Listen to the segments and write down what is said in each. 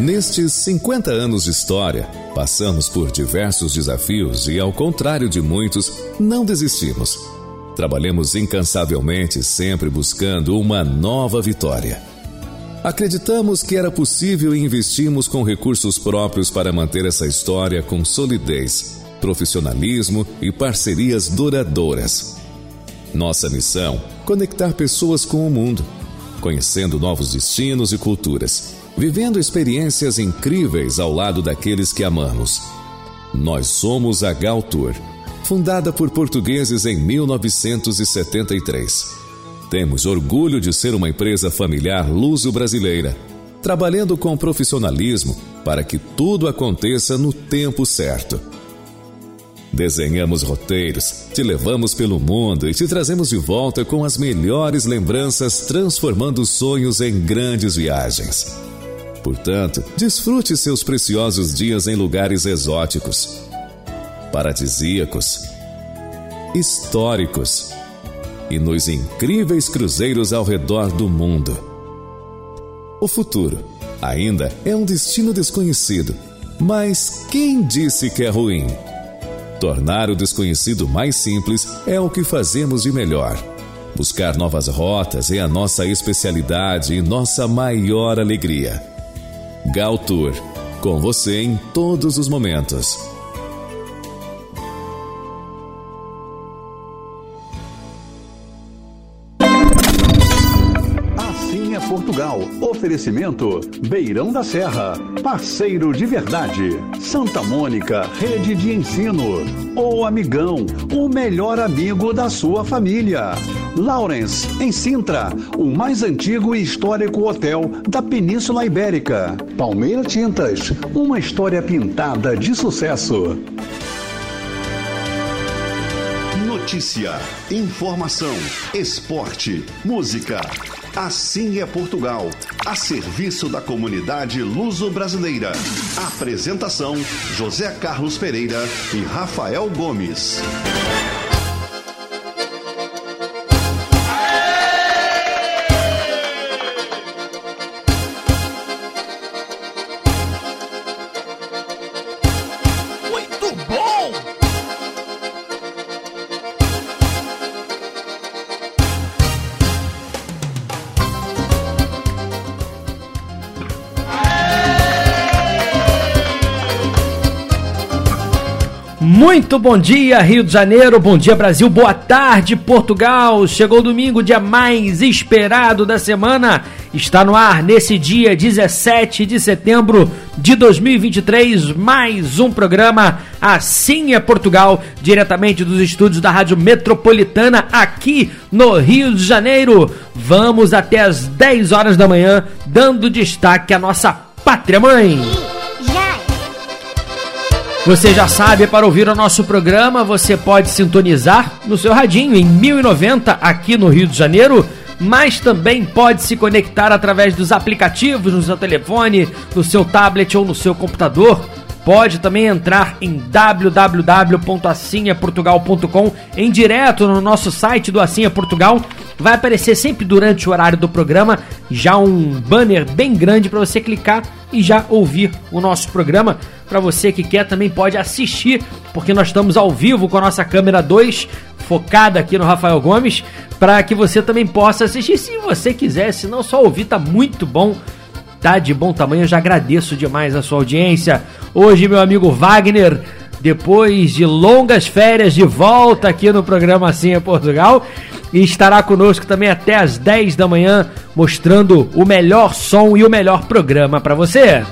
Nestes 50 anos de história, passamos por diversos desafios e, ao contrário de muitos, não desistimos. Trabalhamos incansavelmente, sempre buscando uma nova vitória. Acreditamos que era possível e investimos com recursos próprios para manter essa história com solidez, profissionalismo e parcerias duradouras. Nossa missão: conectar pessoas com o mundo, conhecendo novos destinos e culturas vivendo experiências incríveis ao lado daqueles que amamos. Nós somos a Gal Tour, fundada por portugueses em 1973. Temos orgulho de ser uma empresa familiar luso-brasileira, trabalhando com profissionalismo para que tudo aconteça no tempo certo. Desenhamos roteiros, te levamos pelo mundo e te trazemos de volta com as melhores lembranças, transformando sonhos em grandes viagens. Portanto, desfrute seus preciosos dias em lugares exóticos, paradisíacos, históricos e nos incríveis cruzeiros ao redor do mundo. O futuro ainda é um destino desconhecido, mas quem disse que é ruim? Tornar o desconhecido mais simples é o que fazemos de melhor. Buscar novas rotas é a nossa especialidade e nossa maior alegria. Gal Tour, com você em todos os momentos. Assim é Portugal. Oferecimento Beirão da Serra, parceiro de verdade. Santa Mônica, rede de ensino. O Amigão, o melhor amigo da sua família. Lawrence, em Sintra, o mais antigo e histórico hotel da Península Ibérica. Palmeira Tintas, uma história pintada de sucesso. Notícia, informação, esporte, música. Assim é Portugal, a serviço da comunidade luso-brasileira. Apresentação: José Carlos Pereira e Rafael Gomes. Muito bom dia, Rio de Janeiro, bom dia, Brasil, boa tarde, Portugal. Chegou o domingo, dia mais esperado da semana. Está no ar nesse dia 17 de setembro de 2023, mais um programa Assim é Portugal, diretamente dos estúdios da Rádio Metropolitana, aqui no Rio de Janeiro. Vamos até as 10 horas da manhã, dando destaque à nossa pátria mãe. Você já sabe, para ouvir o nosso programa, você pode sintonizar no seu radinho em 1090 aqui no Rio de Janeiro, mas também pode se conectar através dos aplicativos no seu telefone, no seu tablet ou no seu computador. Pode também entrar em www.assinhaportugal.com em direto no nosso site do Assinha Portugal. Vai aparecer sempre durante o horário do programa já um banner bem grande para você clicar e já ouvir o nosso programa. Para você que quer também pode assistir, porque nós estamos ao vivo com a nossa câmera 2 focada aqui no Rafael Gomes, para que você também possa assistir se você quiser, se não só ouvir, tá muito bom. Tá de bom tamanho, eu já agradeço demais a sua audiência. Hoje, meu amigo Wagner, depois de longas férias, de volta aqui no programa Assim é Portugal. E estará conosco também até às 10 da manhã, mostrando o melhor som e o melhor programa para você.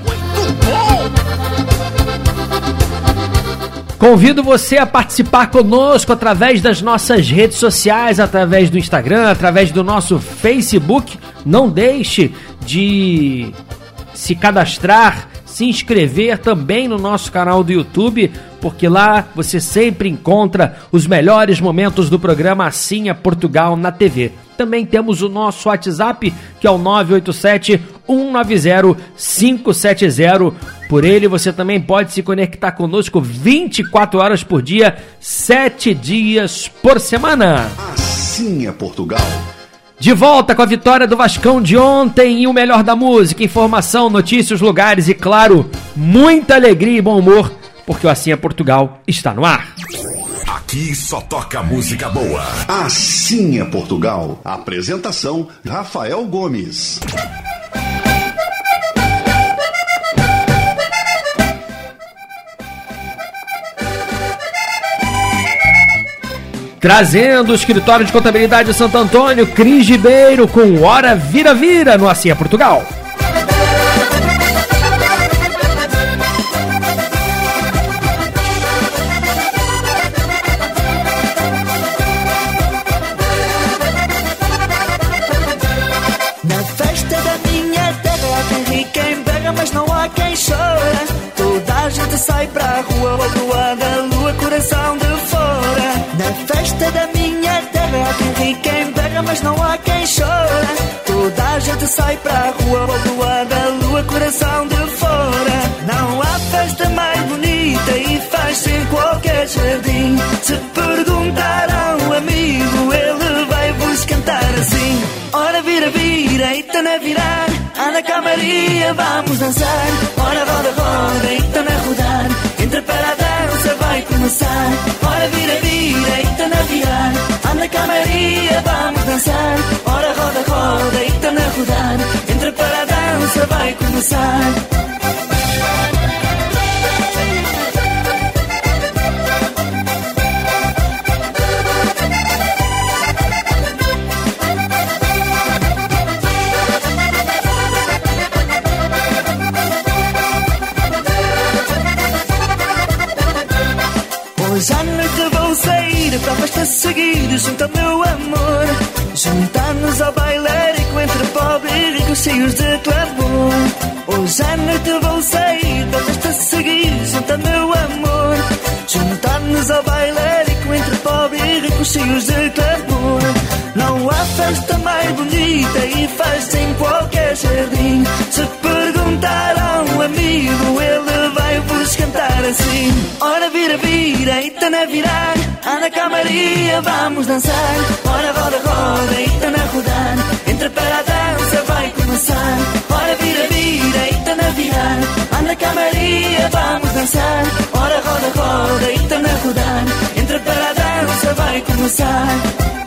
Convido você a participar conosco através das nossas redes sociais, através do Instagram, através do nosso Facebook. Não deixe de se cadastrar, se inscrever também no nosso canal do YouTube, porque lá você sempre encontra os melhores momentos do programa Assim é Portugal na TV. Também temos o nosso WhatsApp, que é o 987 190 570. Por ele você também pode se conectar conosco 24 horas por dia, 7 dias por semana. Assim é Portugal. De volta com a vitória do Vascão de ontem e o melhor da música, informação, notícias, lugares e, claro, muita alegria e bom humor, porque o Assim é Portugal está no ar. Aqui só toca música boa. Assim é Portugal. Apresentação: Rafael Gomes. Trazendo o escritório de contabilidade de Santo Antônio, Cris Ribeiro, com Hora Vira Vira no é Portugal. Mas não há quem chora. Toda a gente sai pra rua, da lua, coração de fora. Não há festa mais bonita e faz-se em qualquer jardim. Se perguntar a um amigo, ele vai vos cantar assim. Ora vira, vira, eita na virar Anda cá Maria, vamos dançar Ora roda, roda, eita na rodar Entra para a dança, vai começar Ora vira, vira, eita na virar Anda cá Maria, vamos dançar. Ora roda, roda, eita na rodar. Entra para a dança, vai começar ao meu amor. Juntar-nos ao bailarico entre pobre e rico cheios de clamor. Hoje à noite vou sair para a festa seguir junto ao meu amor. Juntar-nos ao bailarico entre pobre e rico cheios de clamor. Não há festa mais bonita e faz em qualquer jardim. Se perguntar a um amigo, ele vai vos cantar assim. Vira, eita na virar. Anda cá Maria, vamos dançar. Ora roda, roda, eita na rodar. Entra para a dança, vai começar. Ora vira, vira, eita na virar. Anda cá Maria, vamos dançar. Ora roda, roda, eita na rodar. Entra para a dança, vai começar.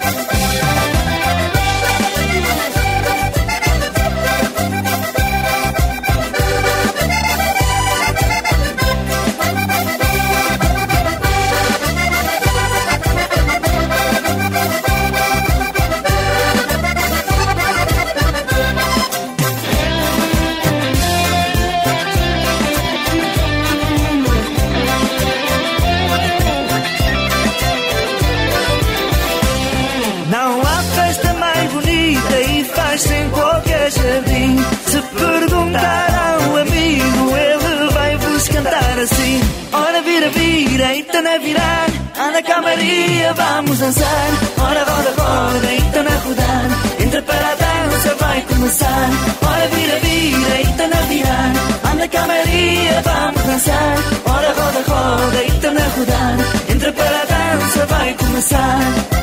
Vira, eita na virar. Anda cá Maria, vamos dançar. Ora roda, roda, eita na rodar. Entra para a dança, vai começar. Ora vira, vira, eita na virar. Anda cá Maria, vamos dançar. Ora roda, roda, eita na rodar. Entra para a dança, vai começar.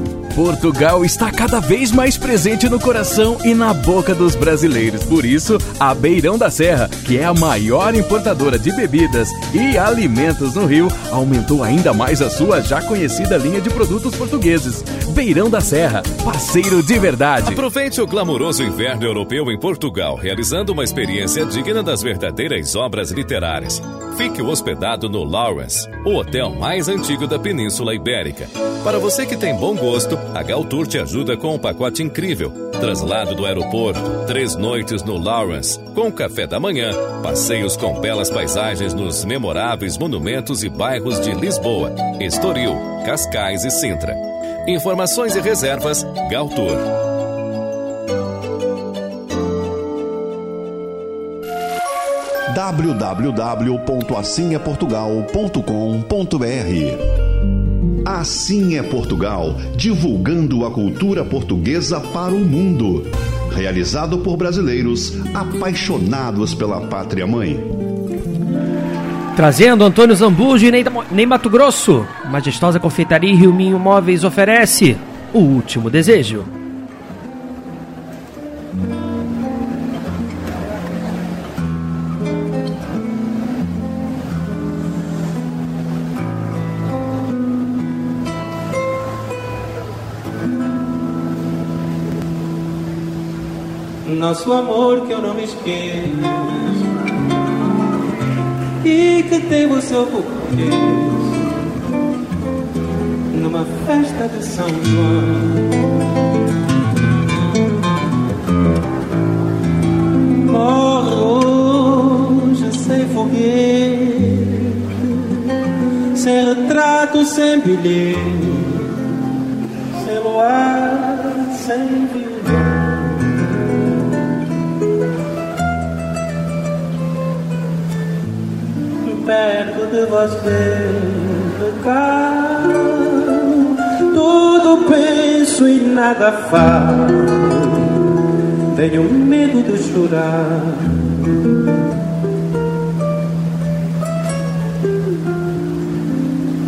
Portugal está cada vez mais presente no coração e na boca dos brasileiros. Por isso, a Beirão da Serra, que é a maior importadora de bebidas e alimentos no Rio, aumentou ainda mais a sua já conhecida linha de produtos portugueses. Beirão da Serra, parceiro de verdade. Aproveite o glamouroso inverno europeu em Portugal, realizando uma experiência digna das verdadeiras obras literárias. Fique hospedado no Lawrence, o hotel mais antigo da Península Ibérica. Para você que tem bom gosto, A Galtour te ajuda com um pacote incrível. Traslado do aeroporto, três noites no Lawrence, com café da manhã, passeios com belas paisagens nos memoráveis monumentos e bairros de Lisboa, Estoril, Cascais e Sintra. Informações e reservas Galtour. www.assimeportugal.com.br Assim é Portugal, divulgando a cultura portuguesa para o mundo. Realizado por brasileiros apaixonados pela pátria mãe. Trazendo Antônio Zambujo e Ney Mato Grosso. Majestosa Confeitaria Rio Minho Móveis oferece O Último Desejo. Nosso amor que eu não me esqueço E que teve o seu porquê Numa festa de São João. Morre hoje sem foguete Sem retrato, sem bilhete Sem luar, sem violão perto de você cá. Tudo penso e nada faço. Tenho medo de chorar.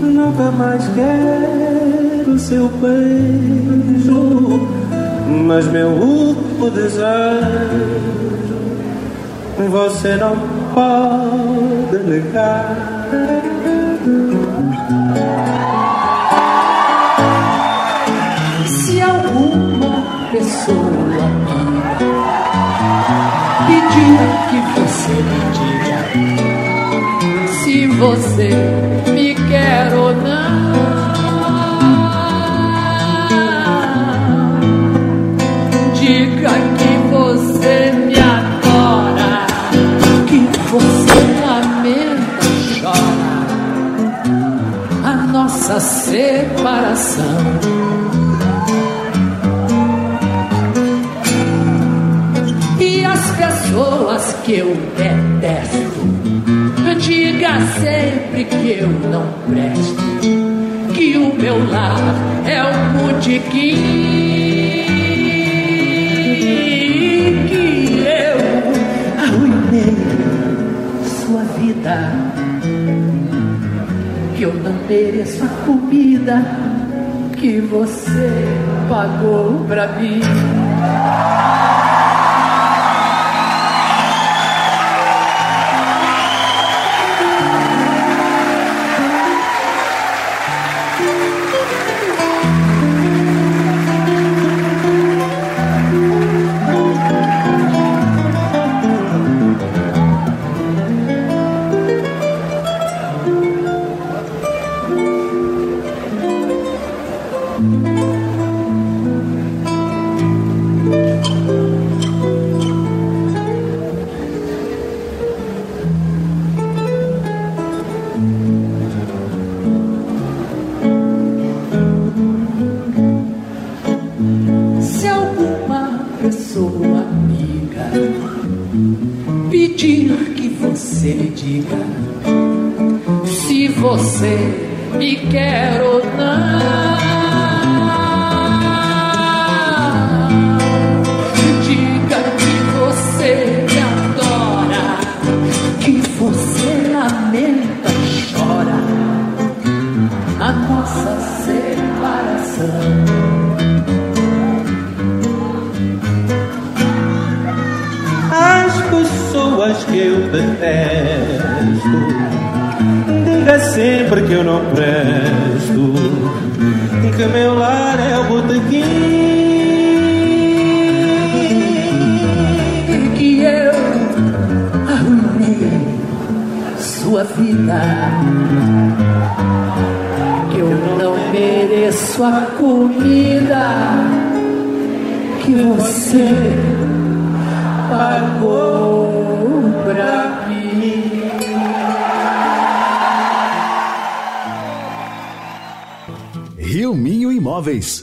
Nunca mais quero seu beijo, mas meu último desejo você não pode negar. Se alguma pessoa pedir que você me diga se você me quer ou não. Diga separação. E as pessoas que eu detesto, diga sempre que eu não presto, que o meu lar é um botequim, que eu arruinei sua vida, que eu não mereço a comida que você pagou pra mim. Me diga se você me quer ou não. Que eu não presto, que meu lar é o botequim. que eu arruinei sua vida. Que eu não mereço a comida que você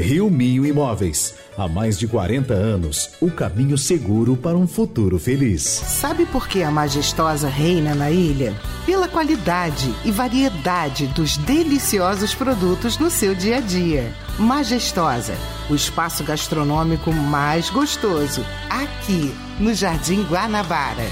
Rio Minho Imóveis. Há mais de 40 anos, o caminho seguro para um futuro feliz. Sabe por que a majestosa reina na ilha? Pela qualidade e variedade dos deliciosos produtos no seu dia a dia. Majestosa, o espaço gastronômico mais gostoso, aqui no Jardim Guanabara.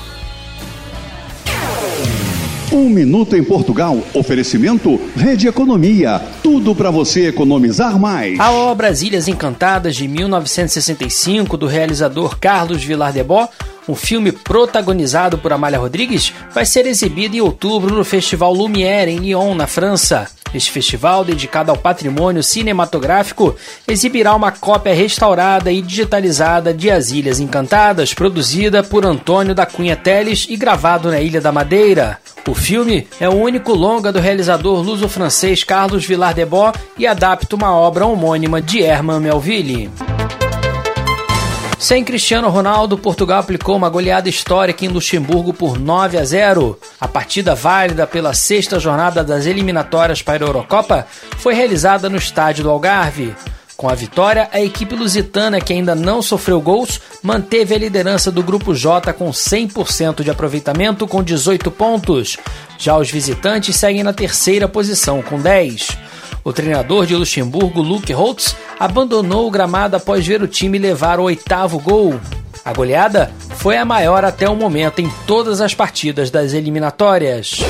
Um minuto em Portugal. Oferecimento Rede Economia. Tudo para você economizar mais. A obra Ilhas Encantadas de 1965 do realizador Carlos Villar de Bó, um filme protagonizado por Amália Rodrigues, vai ser exibido em outubro no Festival Lumière em Lyon, na França. Este festival, dedicado ao patrimônio cinematográfico, exibirá uma cópia restaurada e digitalizada de As Ilhas Encantadas, produzida por Antônio da Cunha Teles e gravado na Ilha da Madeira. O filme é o único longa do realizador luso-francês Carlos Villar de Bó e adapta uma obra homônima de Herman Melville. Sem Cristiano Ronaldo, Portugal aplicou uma goleada histórica em Luxemburgo por 9 a 0. A partida válida pela sexta jornada das eliminatórias para a Eurocopa foi realizada no estádio do Algarve. Com a vitória, a equipe lusitana, que ainda não sofreu gols, manteve a liderança do Grupo J com 100% de aproveitamento com 18 pontos. Já os visitantes seguem na terceira posição com 10. O treinador de Luxemburgo, Luke Holtz, abandonou o gramado após ver o time levar o oitavo gol. A goleada foi a maior até o momento em todas as partidas das eliminatórias.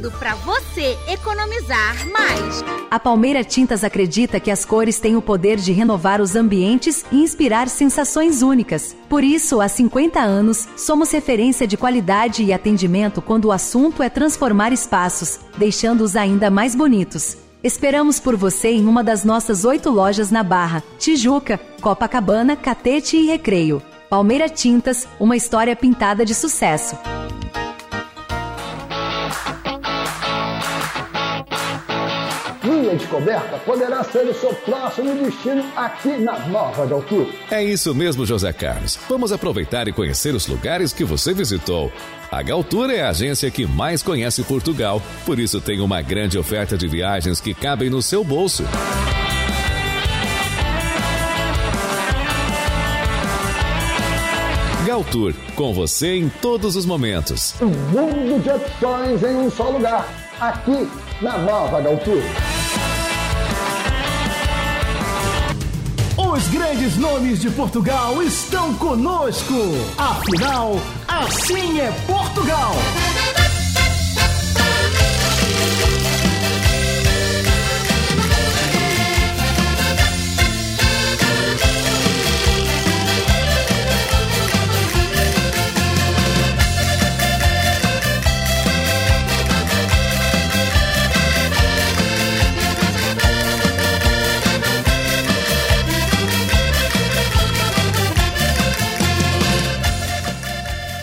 Tudo para você economizar mais. A Palmeira Tintas acredita que as cores têm o poder de renovar os ambientes e inspirar sensações únicas. Por isso, há 50 anos, somos referência de qualidade e atendimento quando o assunto é transformar espaços, deixando-os ainda mais bonitos. Esperamos por você em uma das nossas oito lojas na Barra, Tijuca, Copacabana, Catete e Recreio. Palmeira Tintas, uma história pintada de sucesso. Minha descoberta poderá ser o seu próximo destino aqui na Nova de Altura. É isso mesmo, José Carlos. Vamos aproveitar e conhecer os lugares que você visitou. A Galtour é a agência que mais conhece Portugal, por isso tem uma grande oferta de viagens que cabem no seu bolso. Galtour, com você em todos os momentos. Um mundo de opções em um só lugar, aqui na Nova Galtour. Os grandes nomes de Portugal estão conosco. Afinal, assim é Portugal.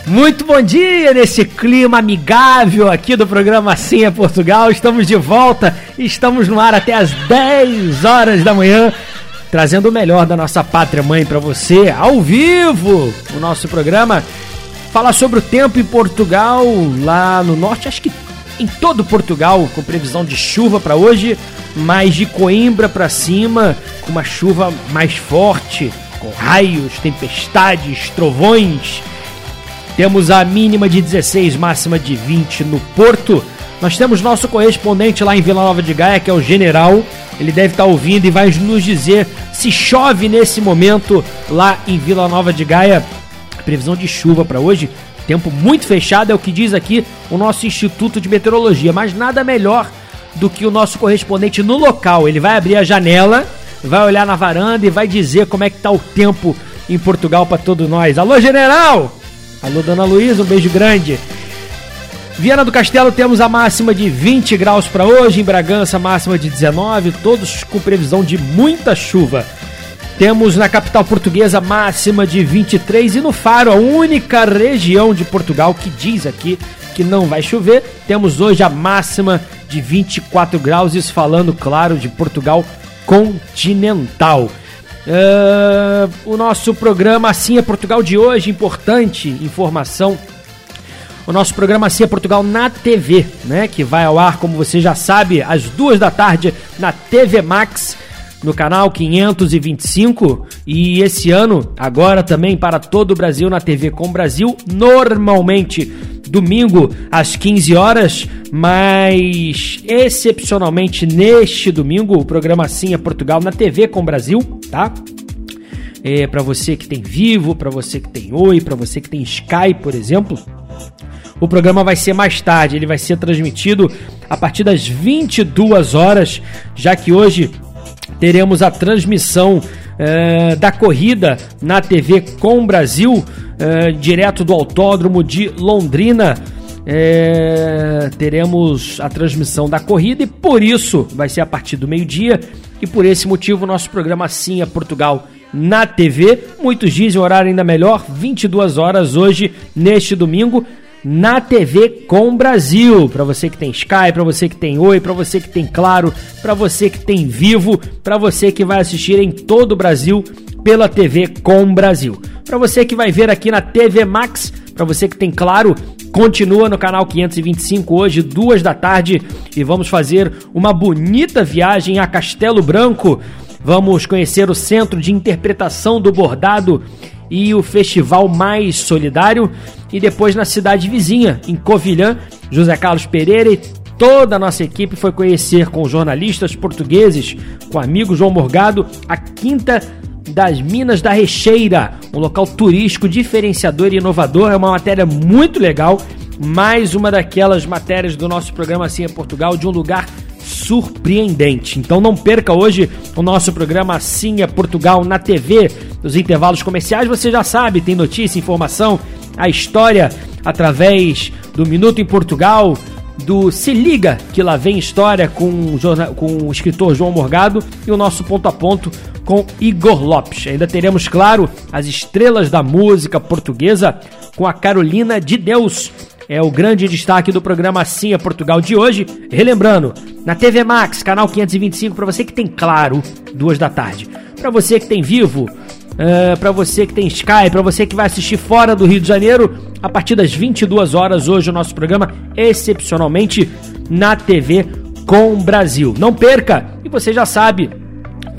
Muito bom dia nesse clima amigável aqui do programa Assim é Portugal. Estamos de volta, estamos no ar até as 10 horas da manhã, trazendo o melhor da nossa pátria mãe para você, ao vivo, o nosso programa. Falar sobre o tempo em Portugal, lá no norte, acho que em todo Portugal, com previsão de chuva para hoje, mas de Coimbra para cima, com uma chuva mais forte, com raios, tempestades, trovões. Temos a mínima de 16, máxima de 20 no Porto. Nós temos nosso correspondente lá em Vila Nova de Gaia, que é o General. Ele deve estar ouvindo e vai nos dizer se chove nesse momento lá em Vila Nova de Gaia. Previsão de chuva para hoje. Tempo muito fechado é o que diz aqui o nosso Instituto de Meteorologia, mas nada melhor do que o nosso correspondente no local. Ele vai abrir a janela, vai olhar na varanda e vai dizer como é que tá o tempo em Portugal para todos nós. Alô, general! Alô, dona Luísa, um beijo grande. Viana do Castelo temos a máxima de 20 graus para hoje, em Bragança máxima de 19, todos com previsão de muita chuva. Temos na capital portuguesa máxima de 23 e no Faro, a única região de Portugal que diz aqui que não vai chover, temos hoje a máxima de 24 graus, isso falando, claro, de Portugal continental. Uh, o nosso programa Assim é Portugal de hoje, importante informação. O nosso programa Assim é Portugal na TV, né? Que vai ao ar, como você já sabe, às duas da tarde na TV Max no canal 525 e esse ano agora também para todo o Brasil na TV Com Brasil, normalmente domingo às 15 horas, mas excepcionalmente neste domingo o programa Sim é Portugal na TV Com Brasil, tá? É para você que tem Vivo, para você que tem Oi, para você que tem Sky, por exemplo. O programa vai ser mais tarde, ele vai ser transmitido a partir das 22 horas, já que hoje teremos a transmissão eh, da corrida na TV Com Brasil, eh, direto do Autódromo de Londrina. Eh, teremos a transmissão da corrida e por isso vai ser a partir do meio-dia. E por esse motivo, nosso programa Sim é Portugal na TV. Muitos dizem horário ainda melhor, 22 horas hoje, neste domingo na TV com Brasil. Para você que tem Sky, para você que tem Oi, para você que tem Claro, para você que tem Vivo, para você que vai assistir em todo o Brasil pela TV com Brasil. Para você que vai ver aqui na TV Max, para você que tem Claro, continua no canal 525 hoje, duas da tarde, e vamos fazer uma bonita viagem a Castelo Branco. Vamos conhecer o Centro de Interpretação do Bordado e o Festival Mais Solidário. E depois na cidade vizinha, em Covilhã, José Carlos Pereira e toda a nossa equipe foi conhecer com jornalistas portugueses, com o amigo João Morgado, a Quinta das Minas da Recheira, um local turístico diferenciador e inovador. É uma matéria muito legal, mais uma daquelas matérias do nosso programa Assim é Portugal, de um lugar surpreendente. Então não perca hoje o nosso programa Assim é Portugal na TV. Nos intervalos comerciais você já sabe, tem notícia, informação, a história através do Minuto em Portugal, do Se Liga, que lá vem história com com o escritor João Morgado e o nosso ponto a ponto com Igor Lopes. Ainda teremos, claro, as estrelas da música portuguesa com a Carolina de Deus é o grande destaque do programa Assim é Portugal de hoje. Relembrando, na TV Max, canal 525, para você que tem Claro, duas da tarde. Para você que tem Vivo, uh, eh, para você que tem Sky, para você que vai assistir fora do Rio de Janeiro, a partir das 22 horas hoje o nosso programa, excepcionalmente na TV com Brasil. Não perca! E você já sabe,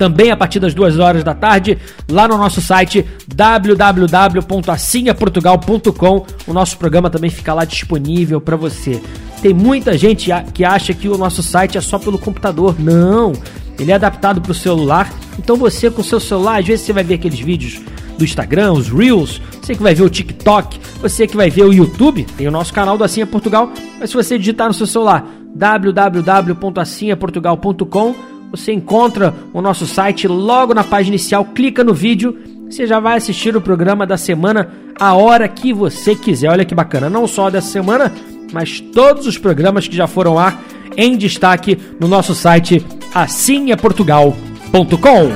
também a partir das duas horas da tarde, lá no nosso site www.assinhaportugal.com. O nosso programa também fica lá disponível para você. Tem muita gente que acha que o nosso site é só pelo computador. Não! Ele é adaptado para o celular. Então você com o seu celular, às vezes você vai ver aqueles vídeos do Instagram, os Reels, você que vai ver o TikTok, você que vai ver o YouTube, tem o nosso canal do é Portugal, mas se você digitar no seu celular www.assinhaportugal.com você encontra o nosso site logo na página inicial, clica no vídeo, você já vai assistir o programa da semana a hora que você quiser. Olha que bacana, não só dessa semana, mas todos os programas que já foram lá em destaque no nosso site assimeportugal.com.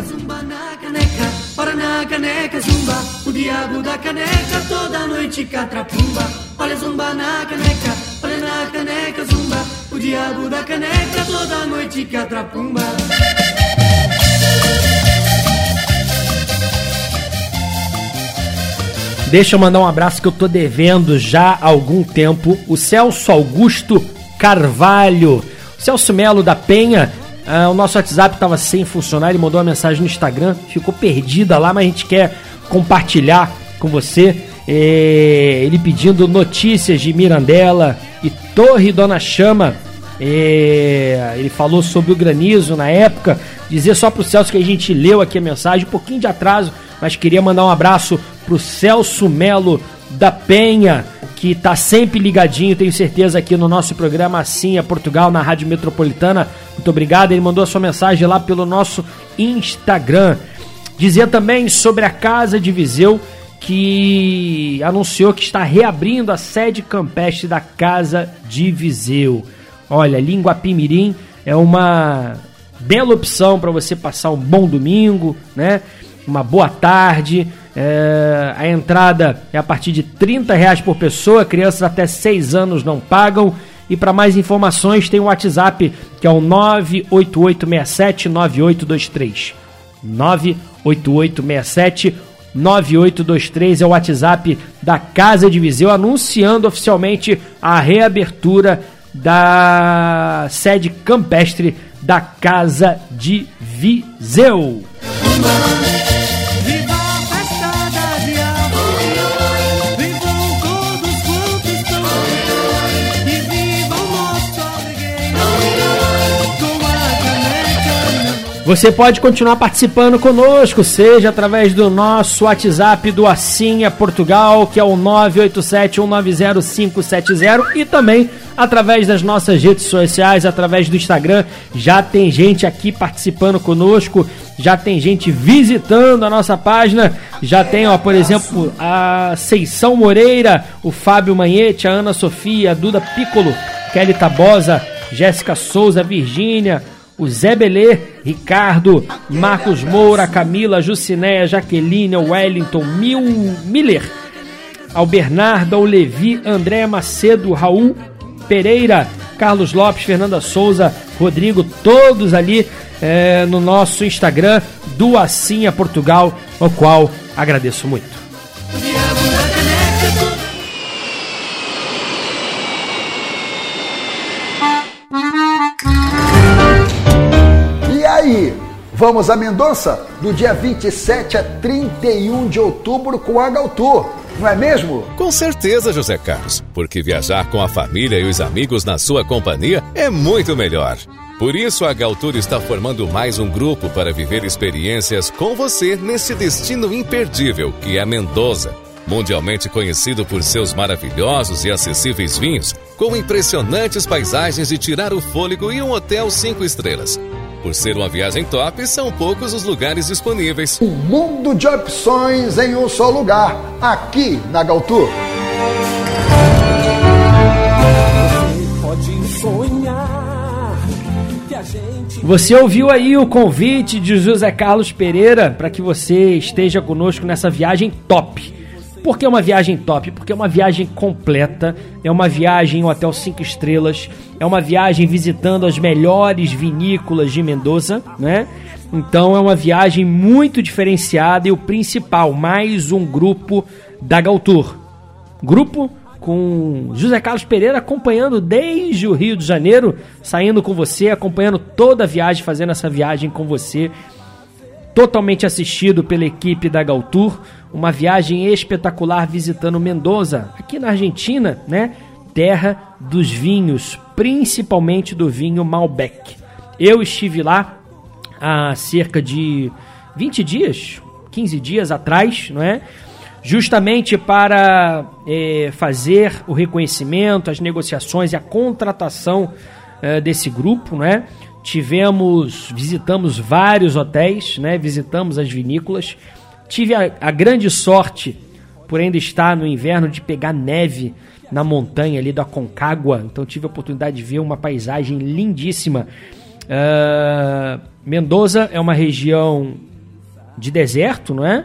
Olha zumba na caneca, olha na caneca zumba. O diabo da caneca toda noite catrapumba. Deixa eu mandar um abraço que eu tô devendo já há algum tempo. O Celso Augusto Carvalho. Celso Melo da Penha Uh, o nosso WhatsApp estava sem funcionar, ele mandou uma mensagem no Instagram, ficou perdida lá, mas a gente quer compartilhar com você. É, ele pedindo notícias de Mirandela e Torre Dona Chama. É, ele falou sobre o granizo na época. Dizer só pro Celso que a gente leu aqui a mensagem, um pouquinho de atraso, mas queria mandar um abraço pro Celso Melo da Penha, que está sempre ligadinho, tenho certeza, aqui no nosso programa Assim é Portugal, na Rádio Metropolitana. Muito obrigado, ele mandou a sua mensagem lá pelo nosso Instagram. Dizer também sobre a Casa de Viseu, que anunciou que está reabrindo a sede campestre da Casa de Viseu. Olha, Língua Pimirim é uma bela opção para você passar um bom domingo, né? Uma boa tarde. É, a entrada é a partir de 30 reais por pessoa, crianças até 6 anos não pagam. E para mais informações tem o WhatsApp que é o 988679823. 98867 9823 é o WhatsApp da Casa de Viseu anunciando oficialmente a reabertura da sede campestre da Casa de Viseu. Você pode continuar participando conosco, seja através do nosso WhatsApp do Assinha Portugal, que é o 987-190-570, e também através das nossas redes sociais, através do Instagram. Já tem gente aqui participando conosco, já tem gente visitando a nossa página. Já tem, ó, por exemplo, a Seição Moreira, o Fábio Manhete, a Ana Sofia, a Duda Piccolo, Kelly Tabosa, Jéssica Souza, Virgínia o Zé Belê, Ricardo, Marcos Moura, Camila, Jucinéia, Jaqueline, Wellington, Mil, Miller, ao Bernardo, ao Levi, André Macedo, Raul Pereira, Carlos Lopes, Fernanda Souza, Rodrigo, todos ali é, no nosso Instagram do Assinha Portugal, ao qual agradeço muito. Vamos a Mendonça do dia 27 a 31 de outubro com a Galtour, não é mesmo? Com certeza, José Carlos, porque viajar com a família e os amigos na sua companhia é muito melhor. Por isso, a Galtour está formando mais um grupo para viver experiências com você nesse destino imperdível que é Mendoza. Mundialmente conhecido por seus maravilhosos e acessíveis vinhos, com impressionantes paisagens de tirar o fôlego e um hotel cinco estrelas. Por ser uma viagem top, são poucos os lugares disponíveis. Um mundo de opções em um só lugar, aqui na Galtour. Você ouviu aí o convite de José Carlos Pereira para que você esteja conosco nessa viagem top. Por que uma viagem top? Porque é uma viagem completa, é uma viagem em um hotel 5 estrelas, é uma viagem visitando as melhores vinícolas de Mendoza, né? Então é uma viagem muito diferenciada e o principal, mais um grupo da Galtour. Grupo com José Carlos Pereira acompanhando desde o Rio de Janeiro, saindo com você, acompanhando toda a viagem, fazendo essa viagem com você totalmente assistido pela equipe da Galtour, uma viagem espetacular visitando Mendoza, aqui na Argentina, né? Terra dos vinhos, principalmente do vinho Malbec. Eu estive lá há cerca de 20 dias, 15 dias atrás, não é? Justamente para é, fazer o reconhecimento, as negociações e a contratação é, desse grupo, não é? tivemos, visitamos vários hotéis, né? Visitamos as vinícolas. Tive a, a, grande sorte, por ainda estar no inverno, de pegar neve na montanha ali da Concagua. Então tive a oportunidade de ver uma paisagem lindíssima. Uh, Mendoza é uma região de deserto, não é?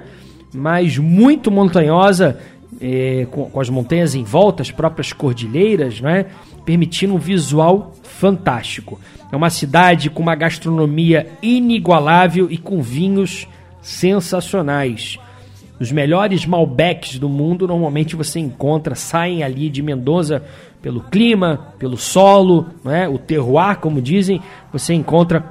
Mas muito montanhosa, eh, com, com, as montanhas em volta, as próprias cordilheiras, não é? Permitindo um visual fantástico. É uma cidade com uma gastronomia inigualável e com vinhos sensacionais. Os melhores Malbecs do mundo normalmente você encontra, saem ali de Mendoza pelo clima, pelo solo, é? o terroir, como dizem, você encontra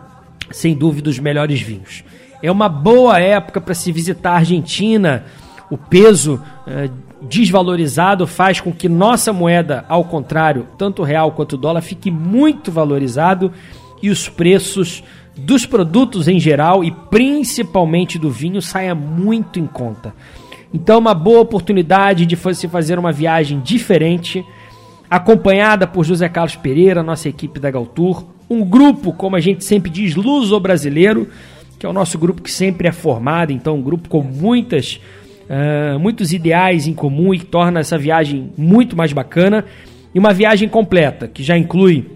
sem dúvida os melhores vinhos. É uma boa época para se visitar a Argentina. O peso eh, desvalorizado faz com que nossa moeda, ao contrário, tanto real quanto dólar, fique muito valorizado e os preços dos produtos em geral e principalmente do vinho saia muito em conta. Então, uma boa oportunidade de você fazer uma viagem diferente, acompanhada por José Carlos Pereira, nossa equipe da Galtour, um grupo, como a gente sempre diz, luso-brasileiro, que é o nosso grupo que sempre é formado, então um grupo com muitas, uh, muitos ideais em comum e que torna essa viagem muito mais bacana. E uma viagem completa, que já inclui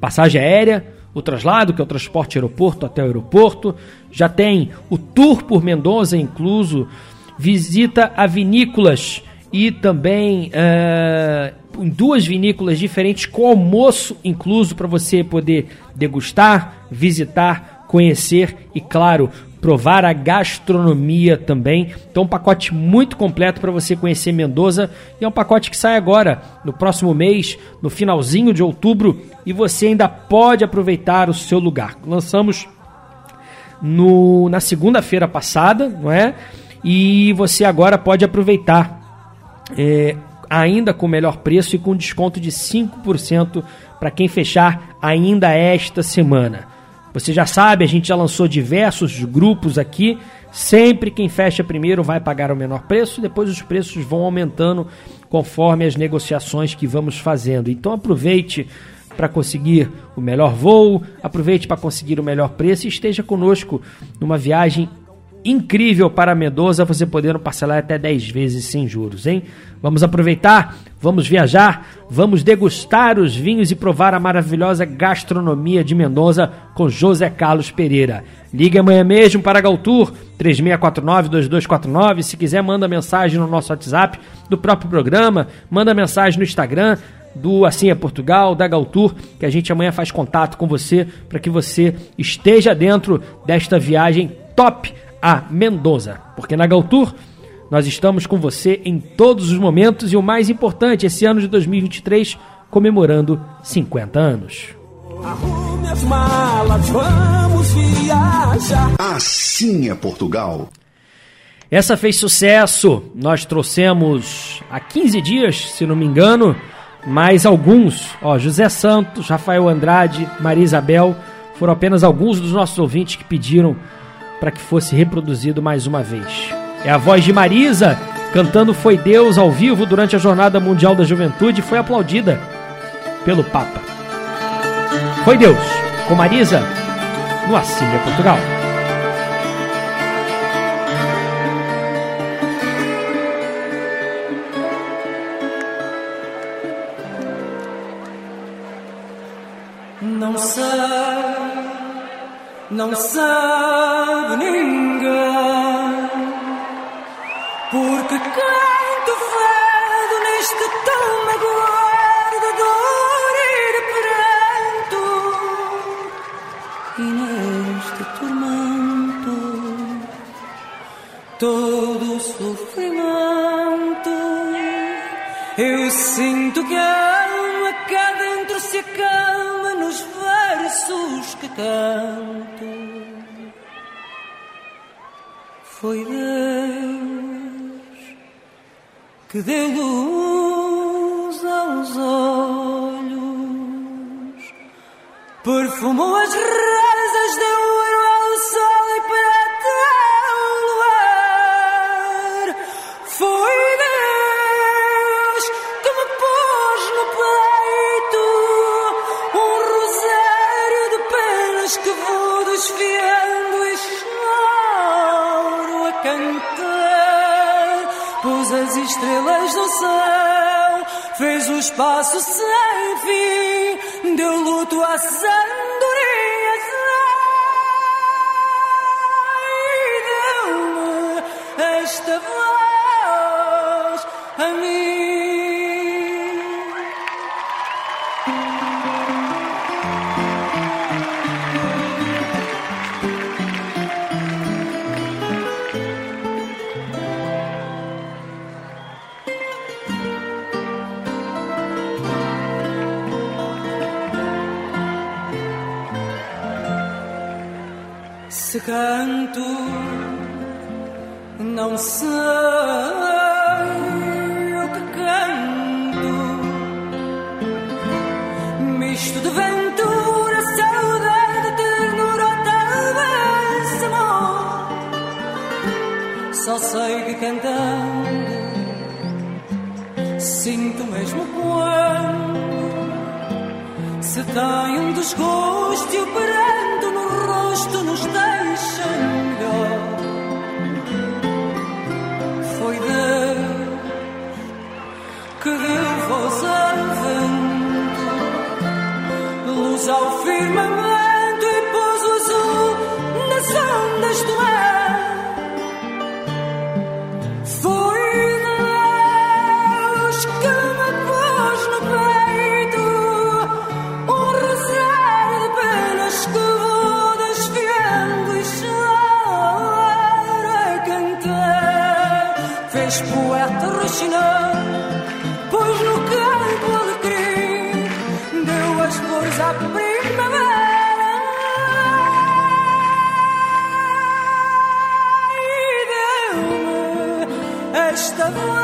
passagem aérea, o traslado, que é o transporte aeroporto até o aeroporto, já tem o tour por Mendoza incluso, visita a vinícolas e também uh, em duas vinícolas diferentes com almoço incluso para você poder degustar, visitar, conhecer e claro provar a gastronomia também. Então um pacote muito completo para você conhecer Mendoza e é um pacote que sai agora no próximo mês, no finalzinho de outubro e você ainda pode aproveitar o seu lugar. Lançamos no, na segunda-feira passada, não é? E você agora pode aproveitar é, ainda com melhor preço e com desconto de 5% para quem fechar ainda esta semana. Você já sabe, a gente já lançou diversos grupos aqui. Sempre quem fecha primeiro vai pagar o menor preço, depois os preços vão aumentando conforme as negociações que vamos fazendo. Então aproveite para conseguir o melhor voo, aproveite para conseguir o melhor preço e esteja conosco numa viagem incrível para Mendoza, você podendo parcelar até 10 vezes sem juros, hein? Vamos aproveitar, vamos viajar, vamos degustar os vinhos e provar a maravilhosa gastronomia de Mendoza com José Carlos Pereira. Ligue amanhã mesmo para a Galtour 3649-2249. Se quiser, manda mensagem no nosso WhatsApp do próprio programa, manda mensagem no Instagram do Assim é Portugal, da Galtour, que a gente amanhã faz contato com você para que você esteja dentro desta viagem top a Mendoza. Porque na Galtour nós estamos com você em todos os momentos e o mais importante, esse ano de 2023 comemorando 50 anos. Arrume as malas, vamos viajar. Assim é Portugal. Essa fez sucesso. Nós trouxemos há 15 dias, se não me engano, mais alguns. Ó, José Santos, Rafael Andrade, Maria Isabel foram apenas alguns dos nossos ouvintes que pediram para que fosse reproduzido mais uma vez. É a voz de Marisa cantando Foi Deus ao vivo durante a Jornada Mundial da Juventude e foi aplaudida pelo Papa. Foi Deus, com Marisa, no Assília, Portugal. Não sabe ninguém, porque canto fado neste tão magoado de dor e de pranto, e neste tormento todo o sofrimento. Eu sinto que se acalma nos versos que canto. Foi Deus que deu luz aos olhos, perfumou as rasas, estrelas no céu, fez o espaço sem fim, deu luto à sabedoria. Canto, não sei o que canto. Misto de ventura, saudade, ternura, talvez. Só sei que cantando. Sinto mesmo quando se tem um desgosto e o pranto no rosto nos deixa of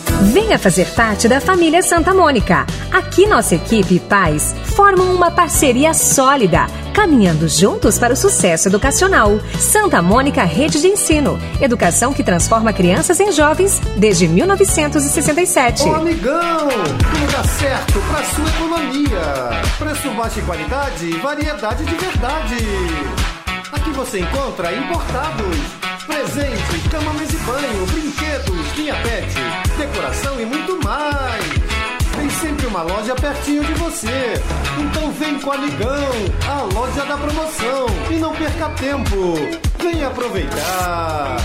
Venha fazer parte da família Santa Mônica. Aqui nossa equipe e pais formam uma parceria sólida, caminhando juntos para o sucesso educacional. Santa Mônica Rede de Ensino. Educação que transforma crianças em jovens desde 1967. Ô amigão, tudo dá certo pra sua economia. Preço baixo e qualidade variedade de verdade. Aqui você encontra importados, presentes, cama, mesa e banho, brinquedos, linha pet, decoração e muito mais. Tem sempre uma loja pertinho de você. Então vem com o Amigão, a loja da promoção. E não perca tempo. Vem aproveitar.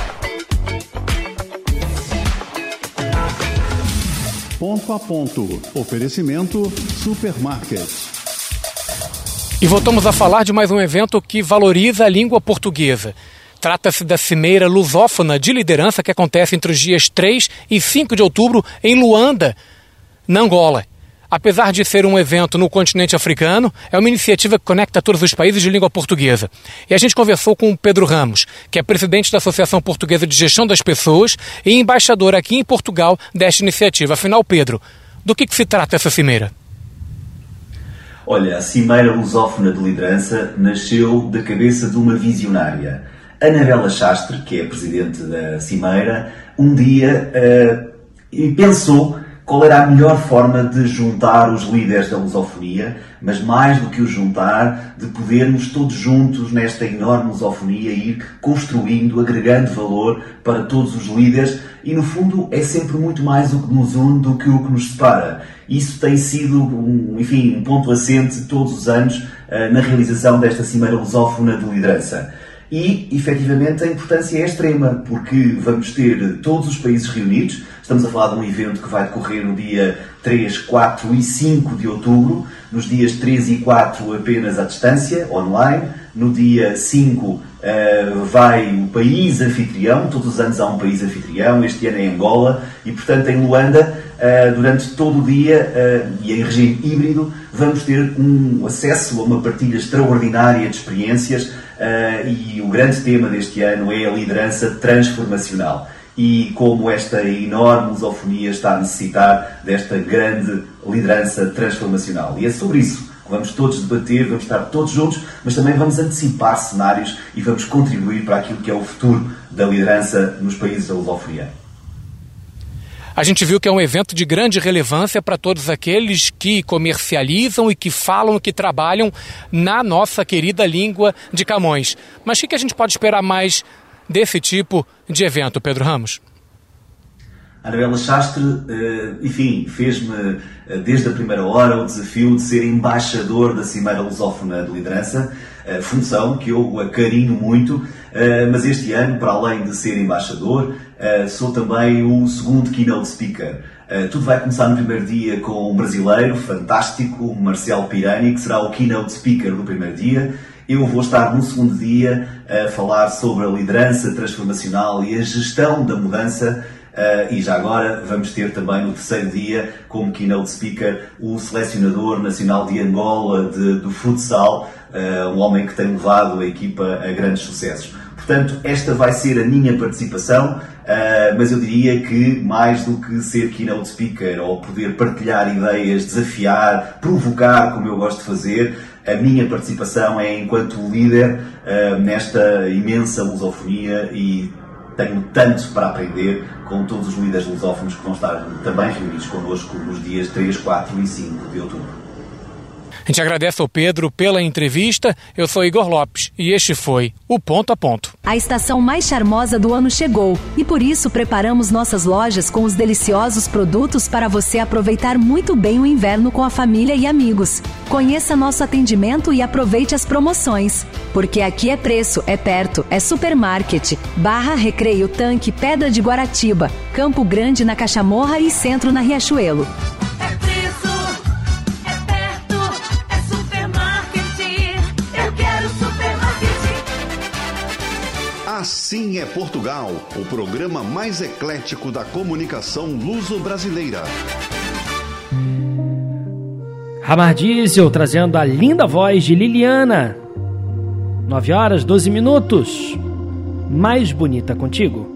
Ponto a ponto. Oferecimento Supermarket. E voltamos a falar de mais um evento que valoriza a língua portuguesa. Trata-se da Cimeira Lusófona de Liderança que acontece entre os dias 3 e 5 de outubro em Luanda, na Angola. Apesar de ser um evento no continente africano, é uma iniciativa que conecta todos os países de língua portuguesa. E a gente conversou com o Pedro Ramos, que é presidente da Associação Portuguesa de Gestão das Pessoas e embaixador aqui em Portugal desta iniciativa. Afinal, Pedro, do que, que se trata essa cimeira? Olha, a Cimeira Lusófona de Liderança nasceu da cabeça de uma visionária. Anabela Chastre, que é a presidente da Cimeira, um dia uh, pensou qual era a melhor forma de juntar os líderes da lusofonia, mas mais do que os juntar, de podermos todos juntos nesta enorme lusofonia ir construindo, agregando valor para todos os líderes e no fundo é sempre muito mais o que nos une do que o que nos separa. Isso tem sido, um, enfim, um ponto assente todos os anos uh, na realização desta Cimeira Lusófona de Liderança. E, efetivamente, a importância é extrema, porque vamos ter todos os países reunidos. Estamos a falar de um evento que vai decorrer no dia 3, 4 e 5 de outubro. Nos dias 3 e 4 apenas à distância, online. No dia 5 uh, vai o país anfitrião. Todos os anos há um país anfitrião. Este ano é Angola. E, portanto, em Luanda, uh, durante todo o dia uh, e em regime híbrido, vamos ter um acesso a uma partilha extraordinária de experiências Uh, e o grande tema deste ano é a liderança transformacional. E como esta enorme lusofonia está a necessitar desta grande liderança transformacional. E é sobre isso Vamos todos debater, vamos estar todos juntos, mas também vamos antecipar cenários e vamos contribuir para aquilo que é o futuro da liderança nos países da lusofonia. A gente viu que é um evento de grande relevância para todos aqueles que comercializam e que falam, que trabalham na nossa querida língua de Camões. Mas o que a gente pode esperar mais desse tipo de evento, Pedro Ramos? Anabela Chastre, eh, enfim, fez-me eh, desde a primeira hora o desafio de ser embaixador da Cimeira Lusófona de Liderança, função que eu acarinho muito, mas este ano, para além de ser embaixador, sou também o segundo keynote speaker. tudo vai começar no primeiro dia com um brasileiro fantástico, Marcel Pirani, que será o keynote speaker do primeiro dia. Eu vou estar no segundo dia a falar sobre a liderança transformacional e a gestão da mudança Uh, e já agora vamos ter também no terceiro dia, como keynote speaker, o selecionador nacional de Angola de, do futsal, uh, um homem que tem levado a equipa a grandes sucessos. Portanto, esta vai ser a minha participação, uh, mas eu diria que mais do que ser keynote speaker ou poder partilhar ideias, desafiar, provocar, como eu gosto de fazer, a minha participação é enquanto líder nesta imensa lusofonia e tenho tanto para aprender com todos os líderes lusófonos que vão estar também reunidos connosco nos dias 3, 4 e 5 de outubro. A gente agradece ao Pedro pela entrevista. Eu sou Igor Lopes e este foi o Ponto a Ponto. A estação mais charmosa do ano chegou e por isso preparamos nossas lojas com os deliciosos produtos para você aproveitar muito bem o inverno com a família e amigos. Conheça nosso atendimento e aproveite as promoções. Porque aqui é preço, é perto, é supermarket. Barra Recreio Tanque Pedra de Guaratiba, Campo Grande na Cachamorra e Centro na Riachuelo. Assim é Portugal, o programa mais eclético da comunicação luso-brasileira. Ramar Diesel trazendo a linda voz de Liliana. 9 horas 12 minutos. Mais bonita contigo.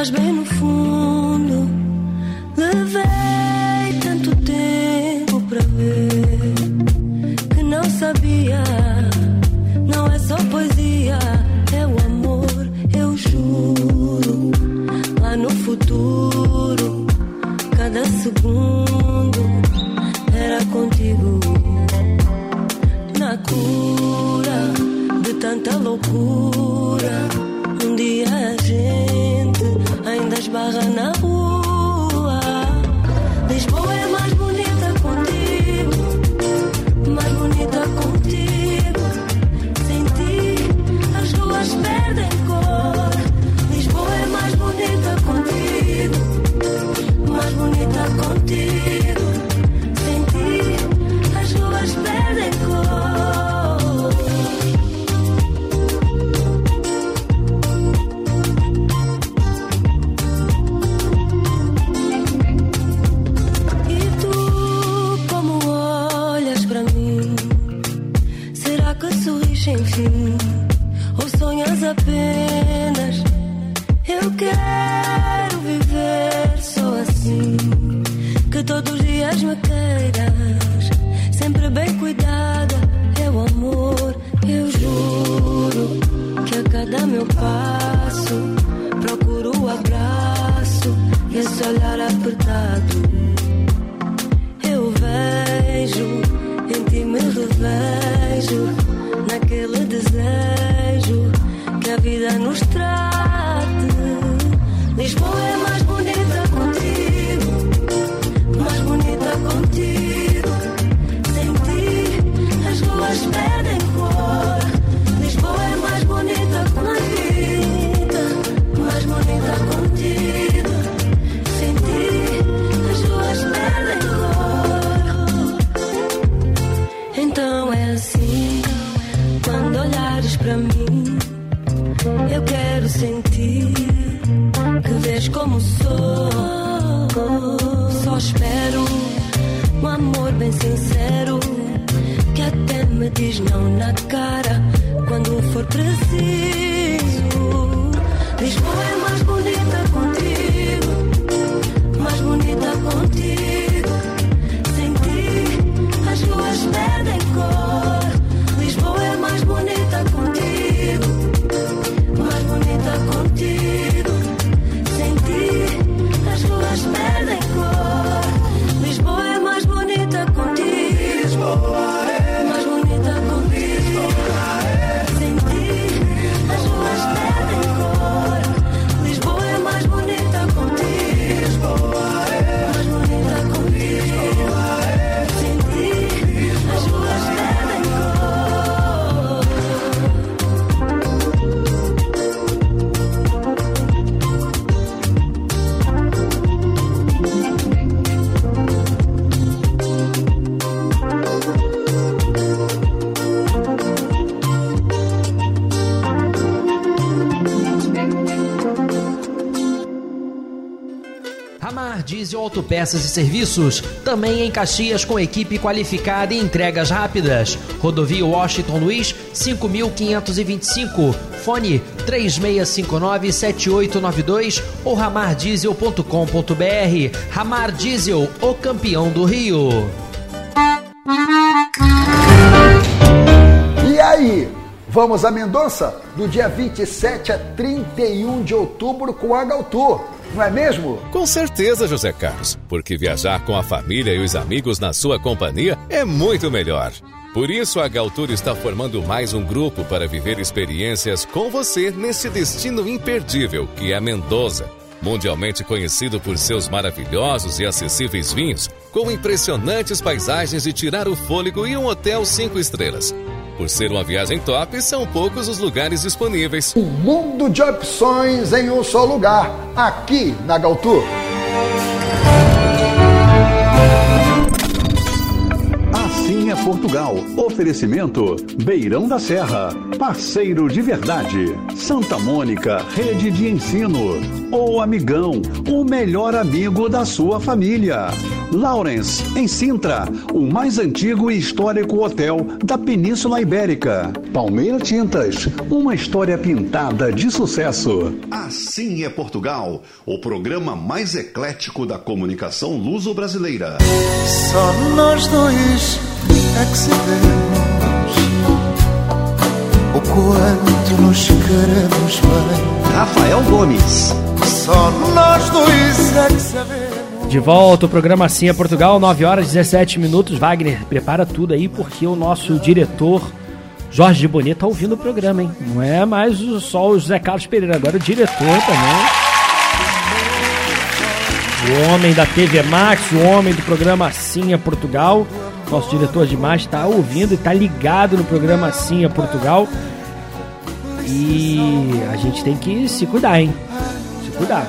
las vemos. Autopeças e Serviços, também em Caxias com equipe qualificada e entregas rápidas. Rodovia Washington Luiz, 5525. Fone 3659-7892 ou ramardiesel.com.br. Ramar Diesel, o campeão do Rio. E aí, vamos a Mendonça? Do dia 27 a 31 de outubro com a Galtour, não é mesmo? Com certeza, José Carlos, porque viajar com a família e os amigos na sua companhia é muito melhor. Por isso, a Galtour está formando mais um grupo para viver experiências com você nesse destino imperdível que é Mendoza. Mundialmente conhecido por seus maravilhosos e acessíveis vinhos, com impressionantes paisagens de tirar o fôlego e um hotel cinco estrelas. Por ser uma viagem top, são poucos os lugares disponíveis. Um mundo de opções em um só lugar, aqui na Galtour. Assim é Portugal. Oferecimento Beirão da Serra. Parceiro de verdade. Santa Mônica, rede de ensino. O Amigão, o melhor amigo da sua família. Lawrence, em Sintra, o mais antigo e histórico hotel da Península Ibérica. Palmeira Tintas, uma história pintada de sucesso. Assim é Portugal, o programa mais eclético da comunicação luso-brasileira. Só nós dois é que sabemos o quanto nos queremos bem. Rafael Gomes. Só nós dois é que sabemos. De volta, o programa Assim é Portugal, 9 horas e 17 minutos. Wagner, prepara tudo aí, porque o nosso diretor Jorge de Bonito tá ouvindo o programa, hein? Não é mais só o José Carlos Pereira, agora o diretor também. O homem da TV Max, o homem do programa Assim é Portugal. Nosso diretor de imagem está ouvindo e está ligado no programa Assim é Portugal. E a gente tem que se cuidar, hein? Se cuidar.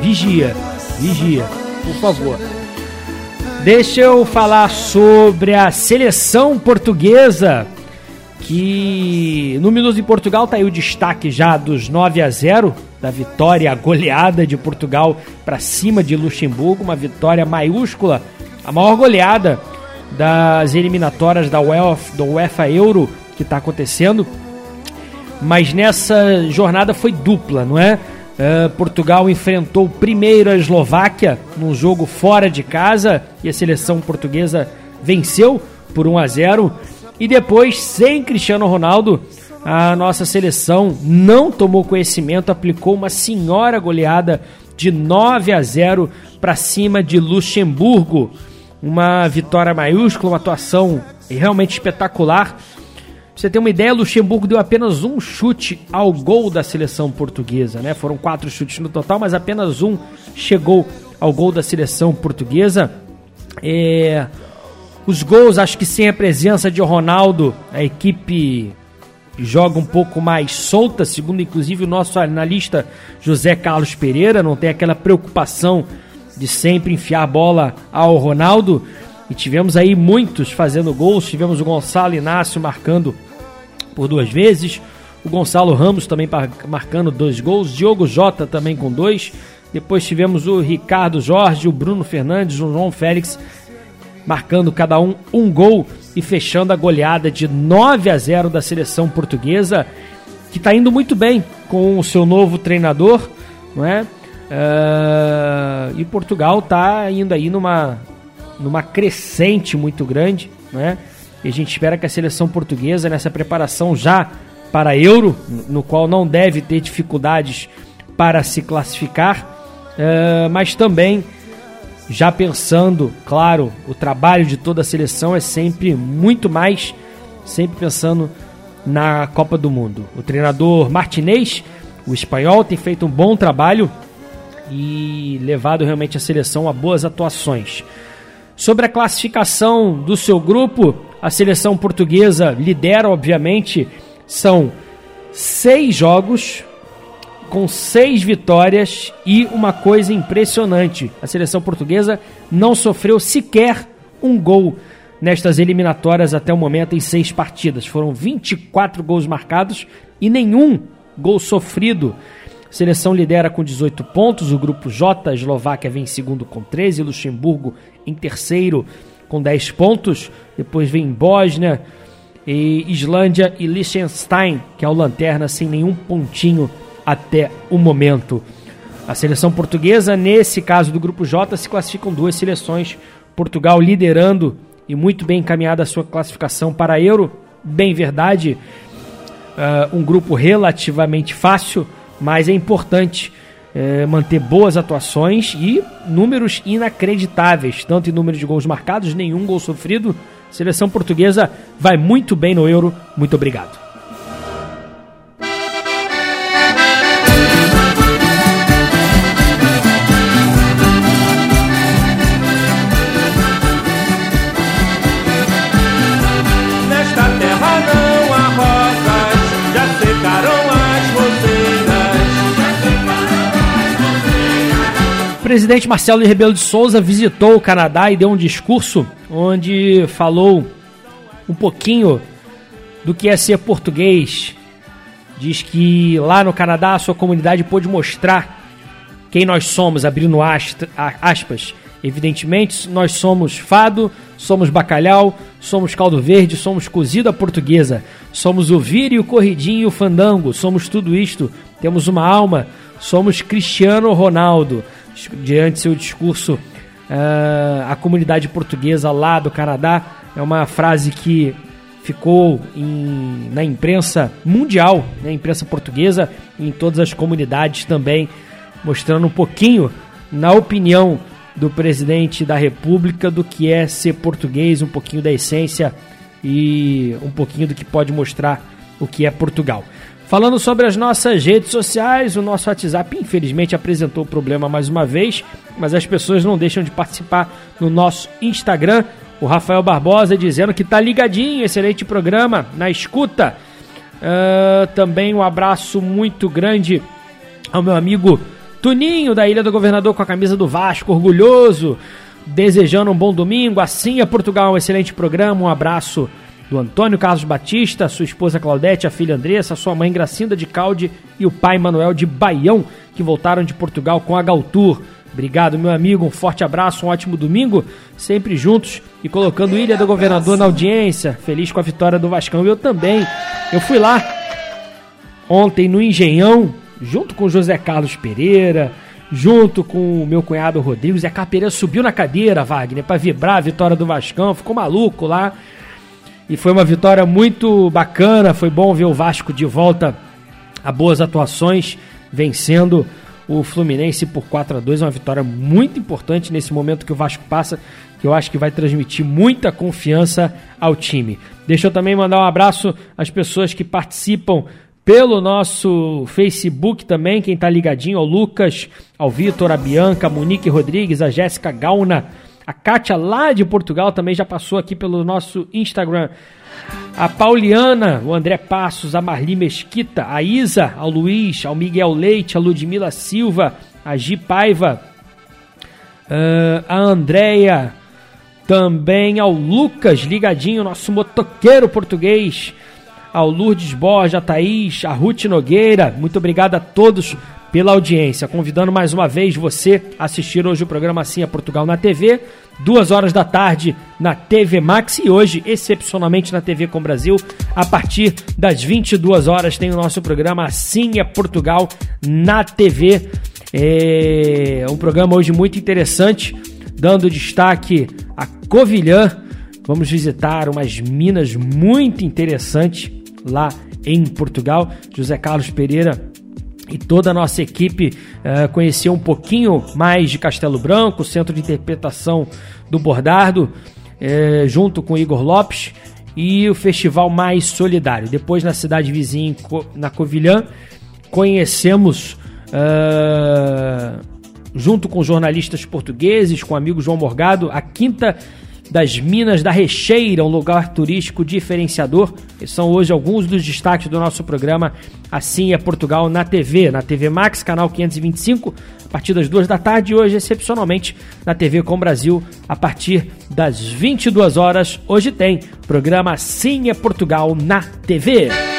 Vigia, vigia, por favor. Deixa eu falar sobre a seleção portuguesa, que no Minutos em Portugal tá aí o destaque já dos 9 a 0 da vitória goleada de Portugal para cima de Luxemburgo, uma vitória maiúscula, a maior goleada das eliminatórias da UEFA, da UEFA Euro que está acontecendo. Mas nessa jornada foi dupla, não é? Eh, Portugal enfrentou primeiro a Eslováquia num jogo fora de casa e a seleção portuguesa venceu por 1 a 0 e depois sem Cristiano Ronaldo a nossa seleção não tomou conhecimento, aplicou uma senhora goleada de 9 a 0 para cima de Luxemburgo. Uma vitória maiúscula, uma atuação realmente espetacular. Você ter uma ideia, Luxemburgo deu apenas um chute ao gol da seleção portuguesa, né? Foram quatro chutes no total, mas apenas um chegou ao gol da seleção portuguesa. É, os gols, acho que sem a presença de Ronaldo, a equipe joga um pouco mais solta, segundo inclusive o nosso analista José Carlos Pereira, não tem aquela preocupação de sempre enfiar a bola ao Ronaldo. E tivemos aí muitos fazendo gols, tivemos o Gonçalo Inácio marcando por duas vezes, o Gonçalo Ramos também marcando dois gols, Diogo Jota também com dois. Depois tivemos o Ricardo Jorge, o Bruno Fernandes, o João Félix marcando cada um um gol e fechando a goleada de 9 a 0 da seleção portuguesa, que está indo muito bem com o seu novo treinador, não é? Uh, e Portugal está indo aí numa, numa crescente muito grande, né? E a gente espera que a seleção portuguesa, nessa preparação já para Euro, no qual não deve ter dificuldades para se classificar, uh, mas também já pensando, claro, o trabalho de toda a seleção é sempre muito mais, sempre pensando na Copa do Mundo. O treinador Martinez, o espanhol, tem feito um bom trabalho e levado realmente a seleção a boas atuações. Sobre a classificação do seu grupo, a seleção portuguesa lidera, obviamente, são seis jogos, com seis vitórias e uma coisa impressionante: a seleção portuguesa não sofreu sequer um gol nestas eliminatórias até o momento em seis partidas. Foram 24 gols marcados e nenhum gol sofrido. A seleção lidera com 18 pontos, o grupo J, a Eslováquia vem em segundo com 13, Luxemburgo em terceiro com 10 pontos, depois vem Bósnia, e Islândia e Liechtenstein, que é o lanterna sem nenhum pontinho até o momento. A seleção portuguesa, nesse caso do grupo J, se classificam duas seleções. Portugal liderando e muito bem encaminhada a sua classificação para a Euro. Bem verdade, uh, um grupo relativamente fácil, mas é importante uh, manter boas atuações e números inacreditáveis, tanto em número de gols marcados, nenhum gol sofrido. A seleção portuguesa vai muito bem no Euro. Muito obrigado. Presidente Marcelo Rebelo de Souza visitou o Canadá e deu um discurso onde falou um pouquinho do que é ser português. Diz que lá no Canadá a sua comunidade pôde mostrar quem nós somos, abrindo aspas. Evidentemente, nós somos fado, somos bacalhau, somos caldo verde, somos cozida portuguesa, somos o vira e o corridinho e o fandango, somos tudo isto, temos uma alma, somos Cristiano Ronaldo diante seu discurso uh, a comunidade portuguesa lá do Canadá. É uma frase que ficou em, na imprensa mundial, na né, imprensa portuguesa, em todas as comunidades também, mostrando um pouquinho, na opinião do presidente da República, do que é ser português, um pouquinho da essência e um pouquinho do que pode mostrar o que é Portugal. Falando sobre as nossas redes sociais, o nosso WhatsApp infelizmente apresentou problema mais uma vez, mas as pessoas não deixam de participar no nosso Instagram. O Rafael Barbosa dizendo que tá ligadinho, excelente programa, na escuta. Uh, também um abraço muito grande ao meu amigo Tuninho, da Ilha do Governador, com a camisa do Vasco, orgulhoso, desejando um bom domingo. Assim é Portugal, um excelente programa. Um abraço do Antônio Carlos Batista, sua esposa Claudete, a filha Andressa, sua mãe Gracinda de Calde e o pai Manuel de Baião, que voltaram de Portugal com a Galtour. Obrigado, meu amigo. Um forte abraço, um ótimo domingo. Sempre juntos e colocando Ilha do Governador na audiência. Feliz com a vitória do Vascão. Eu também. Eu fui lá ontem no Engenhão, junto com José Carlos Pereira, junto com o meu cunhado Rodrigo. Zé Carlos subiu na cadeira, Wagner, para vibrar a vitória do Vascão. Ficou maluco lá. E foi uma vitória muito bacana, foi bom ver o Vasco de volta a boas atuações, vencendo o Fluminense por 4 a 2 uma vitória muito importante nesse momento que o Vasco passa, que eu acho que vai transmitir muita confiança ao time. Deixa eu também mandar um abraço às pessoas que participam pelo nosso Facebook também, quem tá ligadinho, ao Lucas, ao Vitor, a Bianca, a Monique Rodrigues, a Jéssica Gauna, a Kátia, lá de Portugal, também já passou aqui pelo nosso Instagram. A Pauliana, o André Passos, a Marli Mesquita, a Isa, ao Luiz, ao Miguel Leite, a Ludmila Silva, a Gi Paiva, uh, a Andréia, também ao Lucas, ligadinho, nosso motoqueiro português, ao Lourdes Borja, a Thaís, a Ruth Nogueira. Muito obrigado a todos pela audiência. Convidando mais uma vez você a assistir hoje o programa Assim é Portugal na TV, duas horas da tarde na TV Max e hoje, excepcionalmente na TV Com Brasil, a partir das 22 horas tem o nosso programa Assim é Portugal na TV. É um programa hoje muito interessante, dando destaque a Covilhã. Vamos visitar umas minas muito interessantes lá em Portugal. José Carlos Pereira e toda a nossa equipe uh, conheceu um pouquinho mais de Castelo Branco, centro de interpretação do Bordardo, uh, junto com Igor Lopes e o Festival Mais Solidário. Depois, na cidade vizinha, na Covilhã, conhecemos, uh, junto com jornalistas portugueses, com o amigo João Morgado, a quinta das Minas da Recheira, um lugar turístico diferenciador. Esses são hoje alguns dos destaques do nosso programa Assim é Portugal na TV, na TV Max, canal 525, a partir das duas da tarde e hoje, excepcionalmente, na TV Com Brasil, a partir das 22 horas. Hoje tem programa Assim é Portugal na TV.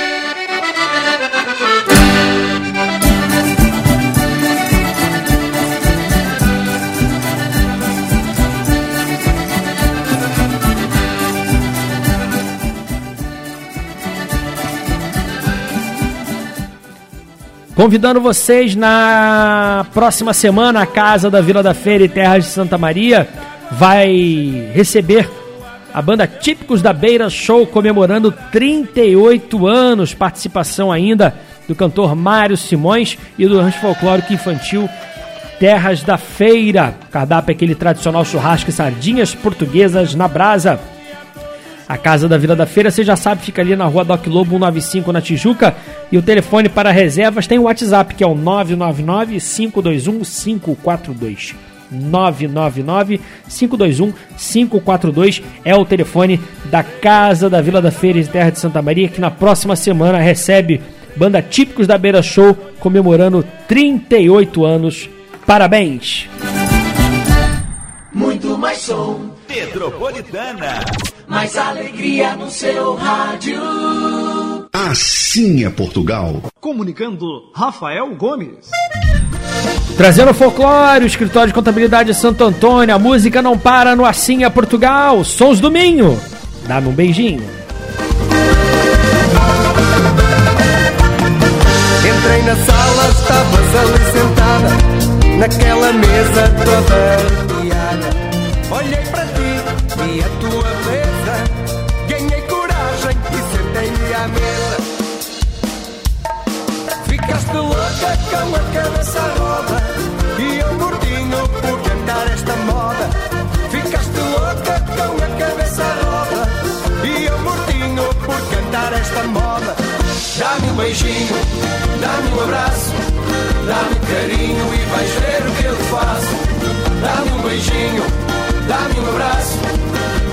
Convidando vocês na próxima semana, a Casa da Vila da Feira e Terras de Santa Maria vai receber a banda Típicos da Beira Show comemorando 38 anos, participação ainda do cantor Mário Simões e do rancho folclórico infantil Terras da Feira. Cardápio é aquele tradicional churrasco e sardinhas portuguesas na brasa. A Casa da Vila da Feira, você já sabe, fica ali na rua Doc Lobo 195 na Tijuca. E o telefone para reservas tem o WhatsApp, que é o 999-521-542. 999-521-542 é o telefone da Casa da Vila da Feira e Terra de Santa Maria, que na próxima semana recebe banda Típicos da Beira Show, comemorando 38 anos. Parabéns! Muito mais som. Metropolitana. Mais alegria no seu rádio. Assim é Portugal. Comunicando Rafael Gomes. Trazendo folclore, o escritório de contabilidade de Santo Antônio, a música não para no Assim é Portugal. Sons do Minho. Dá-me um beijinho. Entrei na sala, estavas ali sentada, naquela mesa toda arrepiada. Olhei com a cabeça roda e eu mortinho por cantar esta moda. Ficaste louca com a cabeça roda e eu mortinho por cantar esta moda. Dá-me um beijinho, dá-me um abraço, dá-me carinho e vais ver o que eu te faço. Dá-me um beijinho, dá-me um abraço,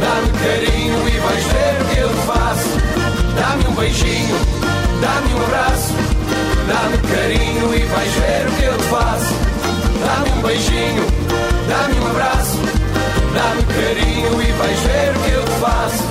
dá-me carinho e vais ver o que eu te faço. Dá-me um beijinho, dá-me um abraço, dá-me carinho ver o que eu faço.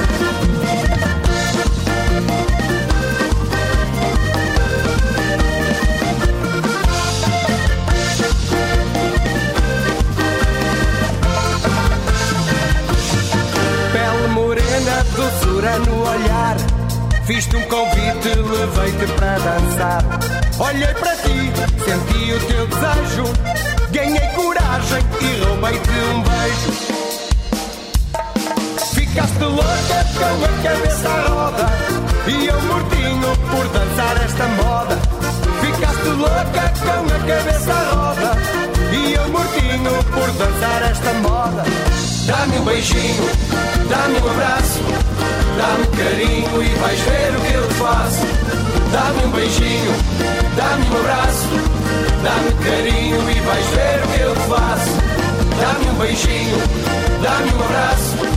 Pele morena, doçura no olhar. Fiz-te um convite, levei-te para dançar. Olhei para ti, senti o teu desejo. Ganhei coragem e roubei-te um beijo. Ficaste louca com a cabeça à roda. E eu mortinho por dançar esta moda. Ficaste louca com a cabeça à roda. E eu mortinho por dançar esta moda. Dá-me um beijinho, dá-me um abraço, dá-me carinho e vais ver o que eu te faço. Dá-me um beijinho, dá-me um abraço, dá-me carinho e vais ver o que eu te faço. Dá-me um beijinho, dá-me um abraço,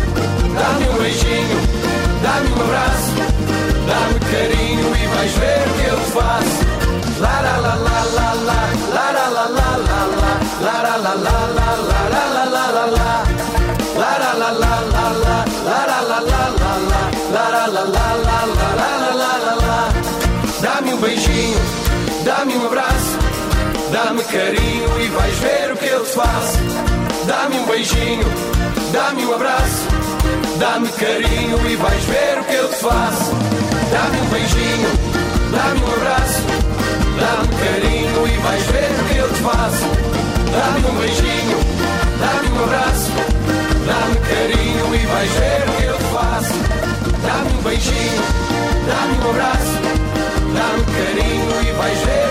Dá-me um beijinho, dá-me um abraço, dá-me carinho e vais ver o que eu faço. La la la la la la, la la la la la la, la la la la la la la la la la la. La la la la la la, la la la la la la, la la la la la la la la la la. Dá-me um beijinho, dá-me um abraço, dá-me carinho e vais ver o que eu la faço. Dá-me um beijinho, dá-me um abraço dá-me carinho e vais ver o que eu te faço. Dá-me um beijinho, dá-me um abraço, dá-me carinho e vais ver o que eu te faço. Dá-me um beijinho, dá-me um abraço, dá-me carinho e vais ver o que eu te faço. Dá-me um beijinho, dá-me um abraço, dá-me carinho e vais ver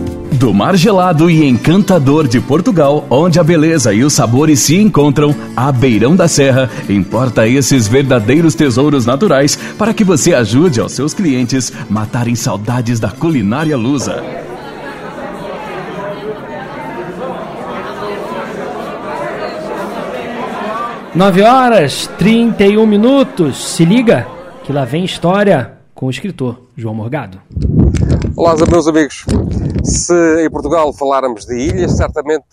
Do mar gelado e encantador de Portugal, onde a beleza e os sabores se encontram, a Beirão da Serra importa esses verdadeiros tesouros naturais para que você ajude aos seus clientes matarem saudades da culinária lusa. Nove horas 31 minutos. Se liga que lá vem história com o escritor João Morgado. Olá, meus amigos. Se em Portugal faláramos de ilhas, certamente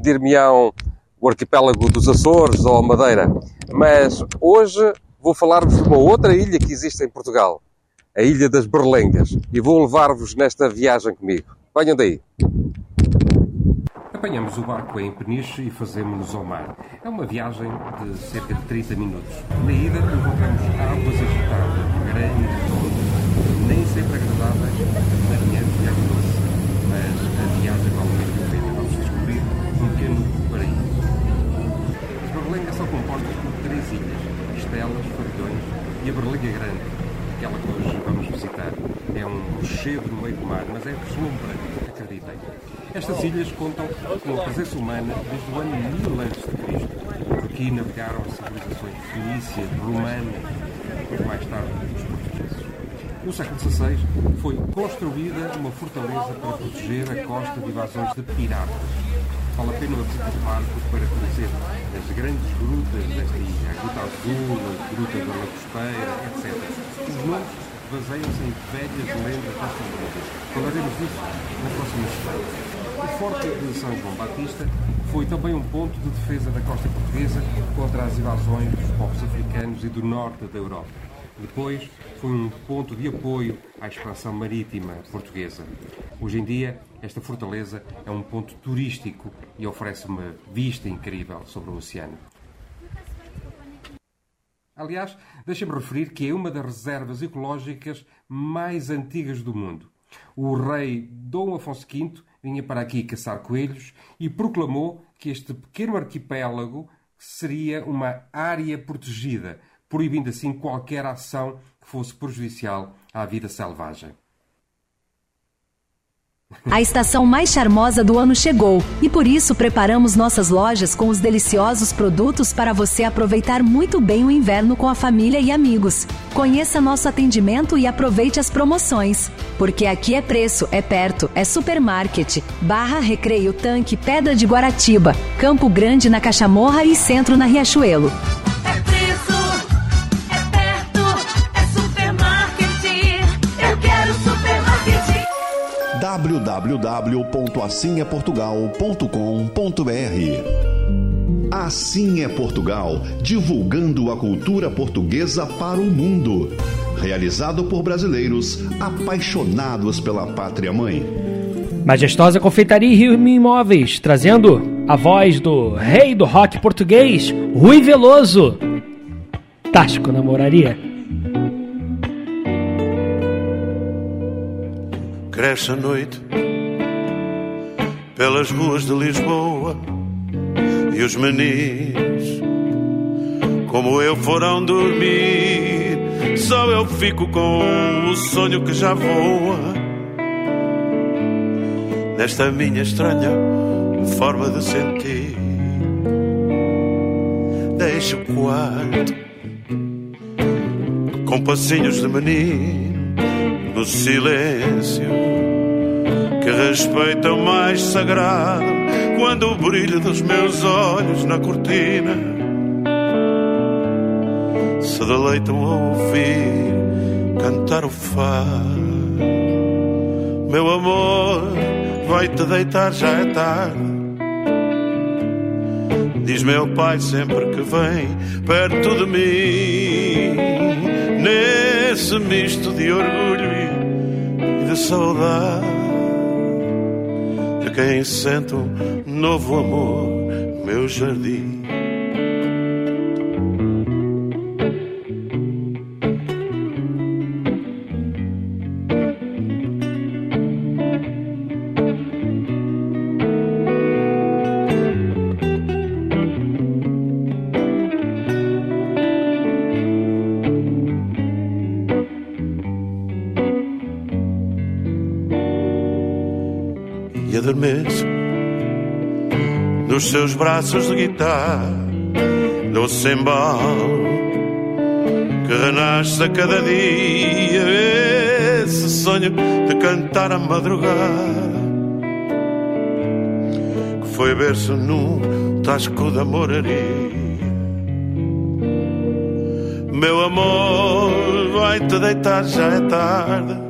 dir-me-ão o arquipélago dos Açores ou Madeira. Mas hoje vou falar-vos de uma outra ilha que existe em Portugal, a Ilha das Berlengas, e vou levar-vos nesta viagem comigo. Venham daí. Apanhamos o barco em Peniche e fazemos-nos ao mar. É uma viagem de cerca de 30 minutos. Na ida encontramos águas agitadas, grandes nem sempre agradáveis, marinheiros e água doce. Mas a viagem vale mesmo a pena. Vamos descobrir um pequeno paraíso. As Berlengas são compostas por três ilhas, Estelas, Farilhões e a Berlenga Grande, aquela que hoje vamos visitar. É um rochedo no meio do mar, mas é deslumbrante, acreditem. Estas ilhas contam com a presença humana desde o ano 1000 a.C. Aqui navegaram civilizações fenícias, romanas, depois mais tarde os. No século XVI foi construída uma fortaleza para proteger a costa de invasões de piratas. Vale a pena visitar o barco para conhecer as grandes grutas desta ilha, a Gruta Azul, a Gruta da Lacosteira, etc. Os nomes baseiam-se em velhas lendas desta ilha. Falaremos disso na próxima semana. O Forte de São João Batista foi também um ponto de defesa da costa portuguesa contra as invasões dos povos africanos e do norte da Europa. Depois foi um ponto de apoio à expansão marítima portuguesa. Hoje em dia, esta fortaleza é um ponto turístico e oferece uma vista incrível sobre o oceano. Aliás, deixa-me referir que é uma das reservas ecológicas mais antigas do mundo. O rei Dom Afonso V vinha para aqui caçar coelhos e proclamou que este pequeno arquipélago seria uma área protegida, proibindo assim qualquer ação que fosse prejudicial à vida selvagem. A estação mais charmosa do ano chegou e por isso preparamos nossas lojas com os deliciosos produtos para você aproveitar muito bem o inverno com a família e amigos. Conheça nosso atendimento e aproveite as promoções. Porque aqui é preço, é perto, é supermarket. Barra Recreio Tanque Pedra de Guaratiba, Campo Grande na Cachamorra e Centro na Riachuelo. www.assimeportugal.com.br Assim é Portugal, divulgando a cultura portuguesa para o mundo. Realizado por brasileiros apaixonados pela pátria mãe. Majestosa Confeitaria e Rio Imóveis, trazendo a voz do rei do rock português, Rui Veloso. Tático namoraria. Cresce a noite pelas ruas de Lisboa e os menis, como eu foram dormir, só eu fico com o sonho que já voa nesta minha estranha forma de sentir. Deixa o quarto com passinhos de menino no silêncio que respeita o mais sagrado quando o brilho dos meus olhos na cortina se deleitam a ouvir cantar o fado. Meu amor, vai te deitar, já é tarde. Diz meu pai sempre que vem perto de mim, nesse misto de orgulho saudade, de quem sente um novo amor, meu jardim. Adormeço nos seus braços de guitarra, doce embalo que renasce a cada dia. Esse sonho de cantar a madrugada que foi berço num tasco da moraria. Meu amor, vai te deitar, já é tarde.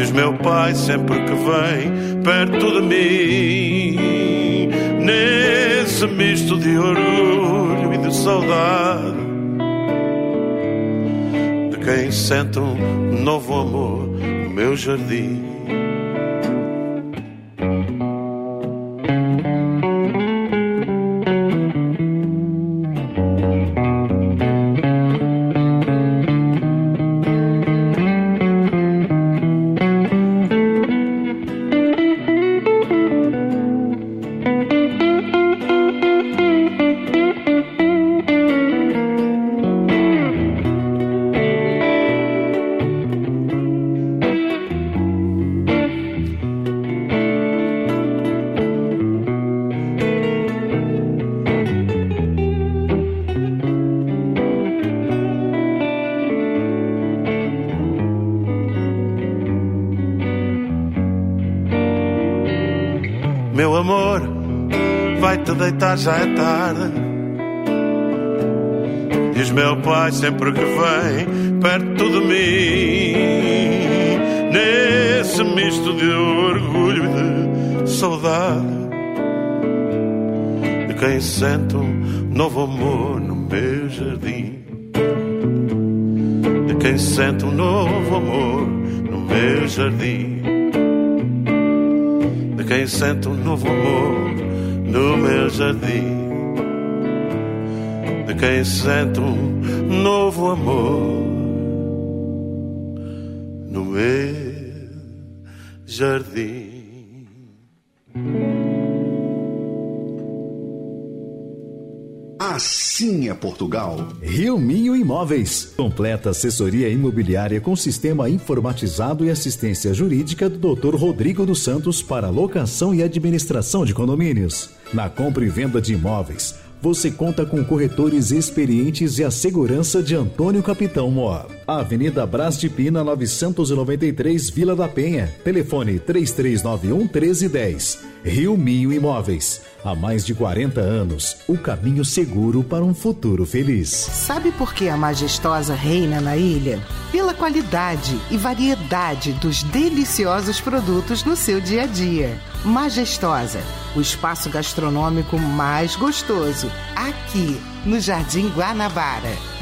Diz meu pai sempre que vem perto de mim, nesse misto de orgulho e de saudade, de quem sente um novo amor no meu jardim. Já é tarde. Diz meu pai sempre que vem perto de mim, nesse misto de orgulho e de saudade, de quem sente um novo amor no meu jardim, de quem sente um novo amor no meu jardim. De quem sente um novo amor no meu jardim, de quem sente um novo amor no meu jardim. Assim é Portugal. Rio Minho Imóveis. Completa assessoria imobiliária com sistema informatizado e assistência jurídica do Dr. Rodrigo dos Santos para locação e administração de condomínios. Na compra e venda de imóveis, você conta com corretores experientes e a segurança de Antônio Capitão Mor. Avenida Brás de Pina 993, Vila da Penha. Telefone 3391 1310. Rio Minho Imóveis. Há mais de 40 anos, o caminho seguro para um futuro feliz. Sabe por que a majestosa reina na ilha? Pela qualidade e variedade dos deliciosos produtos no seu dia a dia. Majestosa, o espaço gastronômico mais gostoso, aqui no Jardim Guanabara.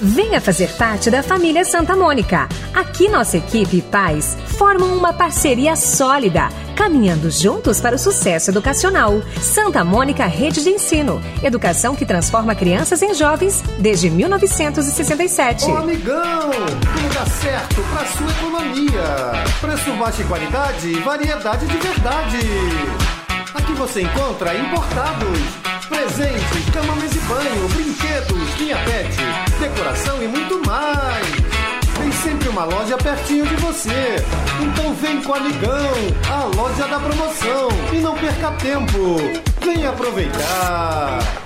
Venha fazer parte da família Santa Mônica. Aqui nossa equipe e pais formam uma parceria sólida, caminhando juntos para o sucesso educacional. Santa Mônica Rede de Ensino, educação que transforma crianças em jovens desde 1967. Ô amigão, tudo dá certo pra sua economia. Preço baixo e qualidade variedade de verdade. Aqui você encontra importados, presentes, cama, mesa e banho, brinquedos, linha pet, decoração e muito mais. Tem sempre uma loja pertinho de você. Então vem com o amigão, a loja da promoção e não perca tempo. Venha aproveitar.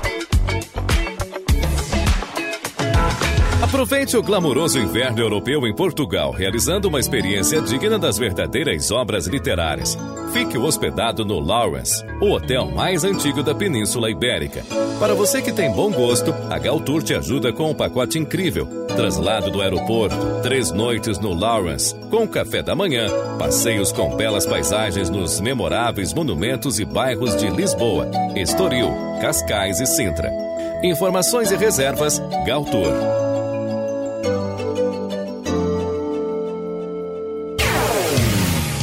Aproveite o glamouroso inverno europeu em Portugal, realizando uma experiência digna das verdadeiras obras literárias. Fique hospedado no Lawrence, o hotel mais antigo da Península Ibérica. Para você que tem bom gosto, a Galtour te ajuda com um pacote incrível. Traslado do aeroporto, três noites no Lawrence, com café da manhã, passeios com belas paisagens nos memoráveis monumentos e bairros de Lisboa, Estoril, Cascais e Sintra. Informações e reservas, Galtour.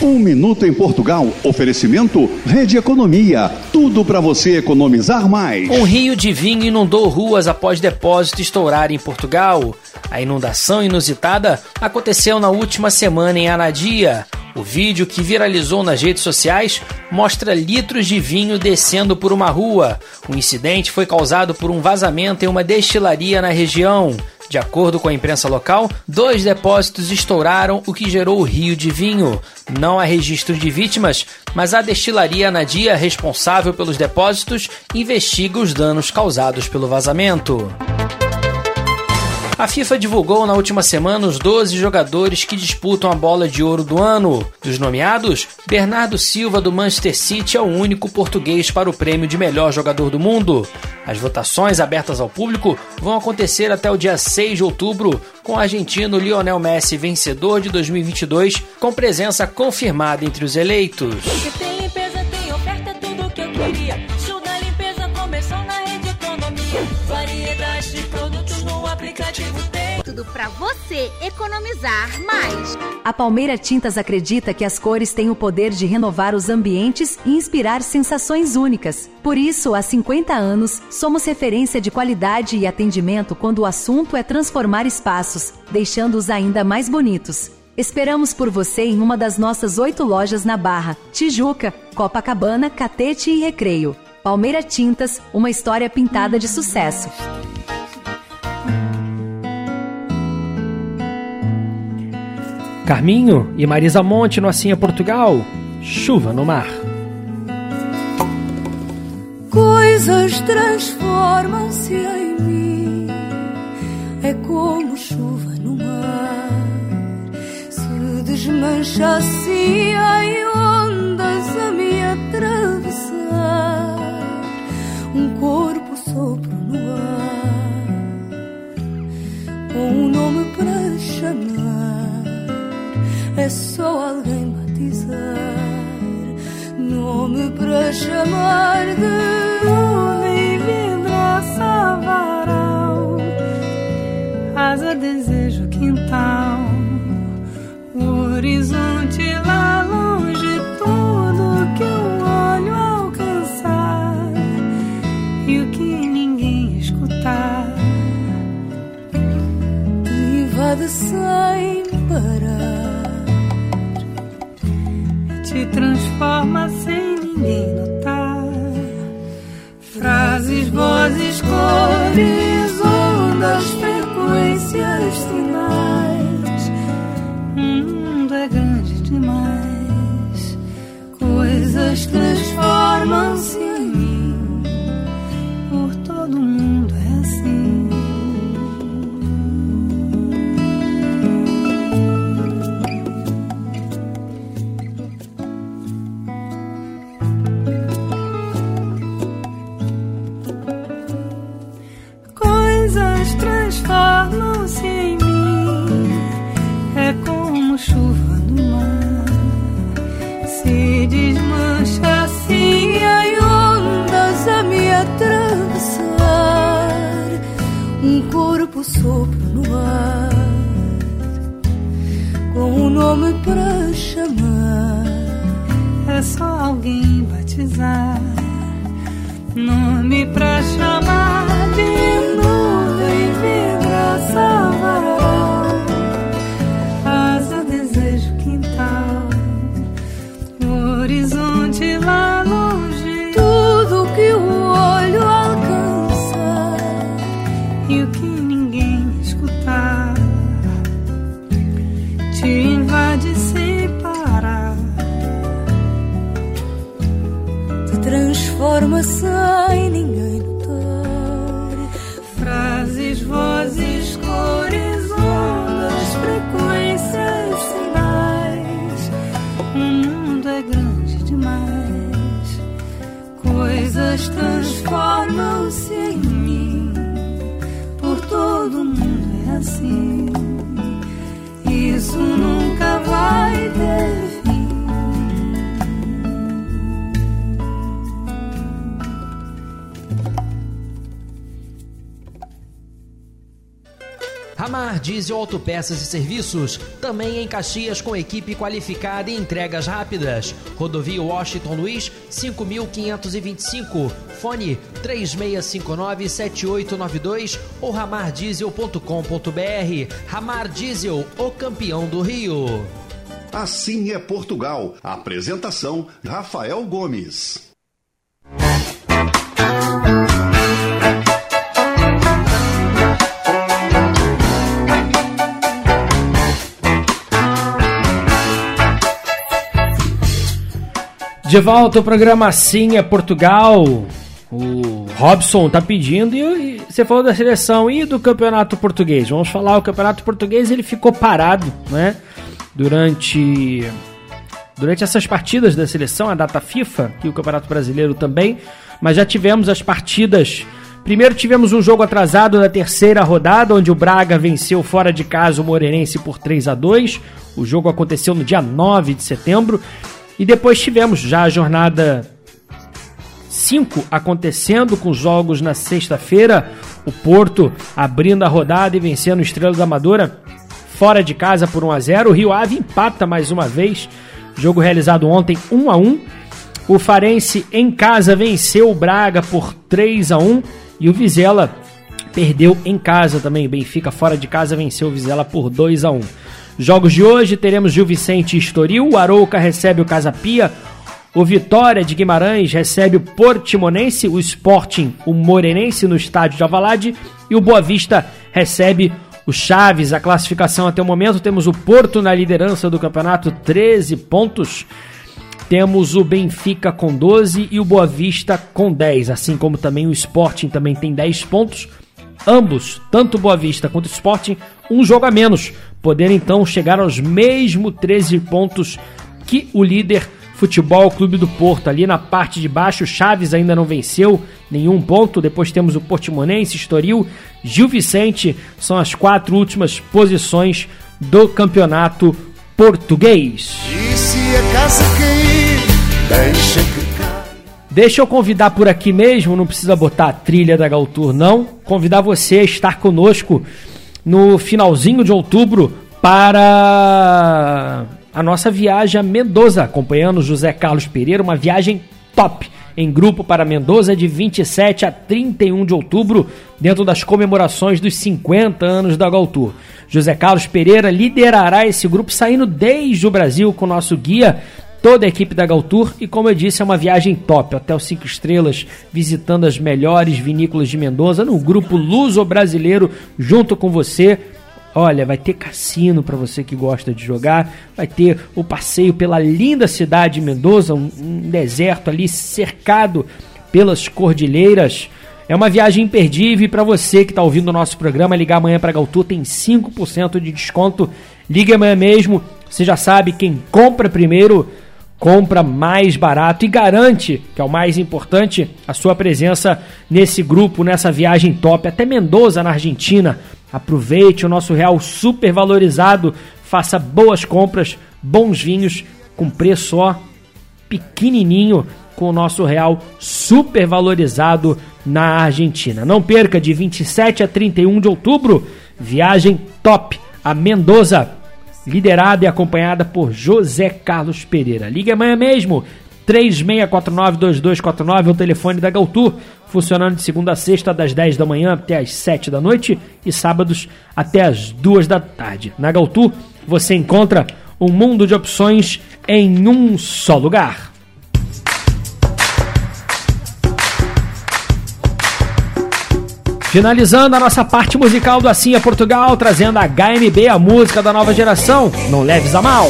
Um minuto em Portugal. Oferecimento Rede Economia. Tudo para você economizar mais. Um rio de vinho inundou ruas após depósito estourar em Portugal. A inundação inusitada aconteceu na última semana em Anadia. O vídeo que viralizou nas redes sociais mostra litros de vinho descendo por uma rua. O incidente foi causado por um vazamento em uma destilaria na região. De acordo com a imprensa local, dois depósitos estouraram, o que gerou o rio de vinho. Não há registro de vítimas, mas a destilaria Anadia, responsável pelos depósitos, investiga os danos causados pelo vazamento. A FIFA divulgou na última semana os 12 jogadores que disputam a bola de ouro do ano. Dos nomeados, Bernardo Silva do Manchester City é o único português para o prêmio de melhor jogador do mundo. As votações abertas ao público vão acontecer até o dia 6 de outubro, com o argentino Lionel Messi vencedor de 2022, com presença confirmada entre os eleitos. Pra você economizar mais. A Palmeira Tintas acredita que as cores têm o poder de renovar os ambientes e inspirar sensações únicas. Por isso, há 50 anos, somos referência de qualidade e atendimento quando o assunto é transformar espaços, deixando-os ainda mais bonitos. Esperamos por você em uma das nossas oito lojas na Barra, Tijuca, Copacabana, Catete e Recreio. Palmeira Tintas, uma história pintada de sucesso. Carminho e Marisa Monte no Assinha Portugal. Chuva no mar. Coisas transformam-se em mim. É como chuva no mar. Se desmancha assim em ondas a me atravessar. Um corpo sopro no ar. Com um nome para chamar. É só alguém batizar. Nome para chamar de vidraça, varal, asa, desejo, quintal, o horizonte lá longe, tudo que o olho alcançar e o que ninguém escutar. invade sem parar. Te transforma sem ninguém notar. Frases, vozes, cores, ondas, frequências, sinais. O mundo é grande demais. Coisas transformam-se Um corpo sopro no ar. Com um nome para chamar. É só alguém batizar. Nome pra chamar de nuvem, vidraça, transforma Diesel Autopeças e Serviços, também em Caxias com equipe qualificada e entregas rápidas. Rodovia Washington Luiz, 5525. Fone 3659-7892 ou ramardiesel.com.br. Ramar Diesel, o campeão do Rio. Assim é Portugal. Apresentação: Rafael Gomes. De volta ao programa Assim é Portugal. O Robson tá pedindo e, e você falou da seleção e do campeonato português. Vamos falar o campeonato português, ele ficou parado, né? Durante durante essas partidas da seleção, a data FIFA e o Campeonato Brasileiro também, mas já tivemos as partidas. Primeiro tivemos um jogo atrasado da terceira rodada, onde o Braga venceu fora de casa o Moreirense por 3 a 2. O jogo aconteceu no dia 9 de setembro. E depois tivemos já a jornada 5 acontecendo com jogos na sexta-feira. O Porto abrindo a rodada e vencendo o Estrela da Amadora fora de casa por 1 a 0. O Rio Ave empata mais uma vez. Jogo realizado ontem 1 a 1. O Farense em casa venceu o Braga por 3 a 1 e o Vizela perdeu em casa também. O Benfica fora de casa venceu o Vizela por 2 a 1. Jogos de hoje teremos Gil Vicente e Estoril, o Arouca recebe o Casa Pia, o Vitória de Guimarães recebe o Portimonense, o Sporting, o Morenense no estádio de Avalade e o Boa Vista recebe o Chaves. A classificação até o momento temos o Porto na liderança do campeonato, 13 pontos. Temos o Benfica com 12 e o Boa Vista com 10, assim como também o Sporting também tem 10 pontos. Ambos, tanto o Boa Vista quanto o Sporting, um jogo a menos, poder então chegar aos mesmos 13 pontos que o líder Futebol Clube do Porto. Ali na parte de baixo, Chaves ainda não venceu nenhum ponto. Depois temos o Portimonense, Estoril, Gil Vicente. São as quatro últimas posições do campeonato português. Deixa. Deixa eu convidar por aqui mesmo, não precisa botar a trilha da Galtour, não. Convidar você a estar conosco no finalzinho de outubro para a nossa viagem a Mendoza, acompanhando José Carlos Pereira, uma viagem top em grupo para Mendoza de 27 a 31 de outubro, dentro das comemorações dos 50 anos da Galtour. José Carlos Pereira liderará esse grupo saindo desde o Brasil com o nosso guia toda a equipe da Galtour e como eu disse é uma viagem top, hotel 5 estrelas, visitando as melhores vinícolas de Mendoza no grupo Luso Brasileiro junto com você. Olha, vai ter cassino para você que gosta de jogar, vai ter o passeio pela linda cidade de Mendoza, um, um deserto ali cercado pelas cordilheiras. É uma viagem imperdível para você que está ouvindo o nosso programa, ligar amanhã para Galtour tem 5% de desconto. Ligue amanhã mesmo. Você já sabe, quem compra primeiro compra mais barato e garante, que é o mais importante, a sua presença nesse grupo, nessa viagem top até Mendoza, na Argentina. Aproveite o nosso real super valorizado, faça boas compras, bons vinhos com preço ó, pequenininho com o nosso real super valorizado na Argentina. Não perca de 27 a 31 de outubro, viagem top a Mendoza liderada e acompanhada por José Carlos Pereira. Ligue amanhã mesmo, 3649-2249 é o telefone da Galtur, funcionando de segunda a sexta, das 10 da manhã até as 7 da noite e sábados até as 2 da tarde. Na Galtur você encontra um mundo de opções em um só lugar. Finalizando a nossa parte musical do Assim é Portugal, trazendo a HMB, a música da nova geração. Não leves a mal.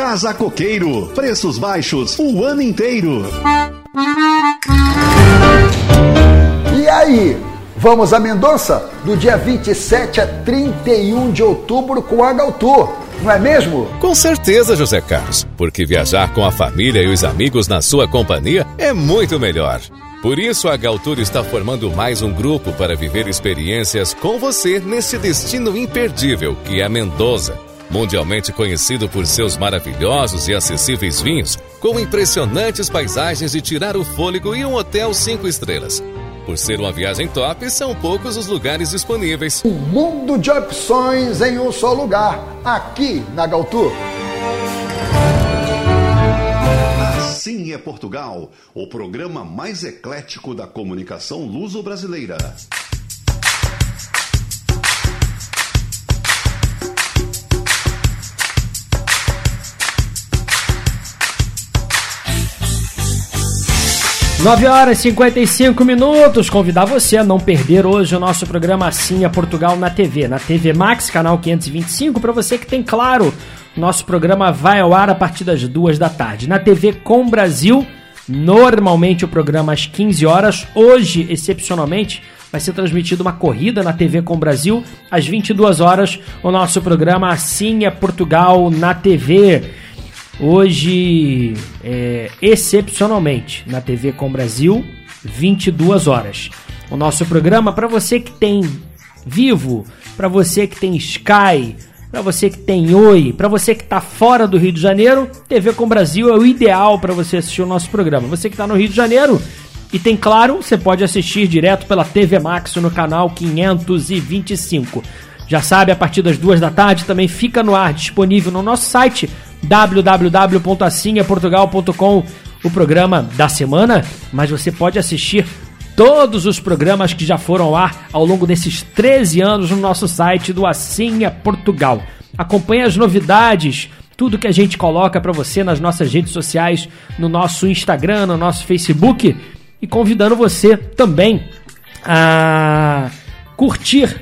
Casa Coqueiro. Preços baixos o ano inteiro. E aí, vamos a Mendonça? Do dia 27 a 31 de outubro com a Galtour, não é mesmo? Com certeza, José Carlos, porque viajar com a família e os amigos na sua companhia é muito melhor. Por isso, a Galtour está formando mais um grupo para viver experiências com você neste destino imperdível que é Mendoza. Mundialmente conhecido por seus maravilhosos e acessíveis vinhos, com impressionantes paisagens de tirar o fôlego e um hotel cinco estrelas. Por ser uma viagem top, são poucos os lugares disponíveis. Um mundo de opções em um só lugar, aqui na Galtour. Assim é Portugal, o programa mais eclético da comunicação luso-brasileira. Nove horas e 55 minutos. Convidar você a não perder hoje o nosso programa Assim é Portugal na TV. Na TV Max, canal 525, para você que tem claro, nosso programa vai ao ar a partir das duas da tarde. Na TV Com Brasil, normalmente o programa às 15 horas. Hoje, excepcionalmente, vai ser transmitido uma corrida na TV Com Brasil às 22 horas. O nosso programa Assim é Portugal na TV. Hoje, é, excepcionalmente, na TV Com Brasil, 22 horas. o nosso programa. Para você que tem Vivo, para você que tem Sky, para você que tem Oi, para você que está fora do Rio de Janeiro, TV com Brasil é o ideal para você assistir o nosso programa. Você que está no Rio de Janeiro e tem claro, você pode assistir direto pela TV Max no canal 525. Já sabe, a partir das duas da tarde também fica no ar disponível no nosso site www.assinhaportugal.com o programa da semana, mas você pode assistir todos os programas que já foram ao ar ao longo desses 13 anos no nosso site do é Portugal. Acompanhe as novidades, tudo que a gente coloca para você nas nossas redes sociais, no nosso Instagram, no nosso Facebook. E convidando você também a curtir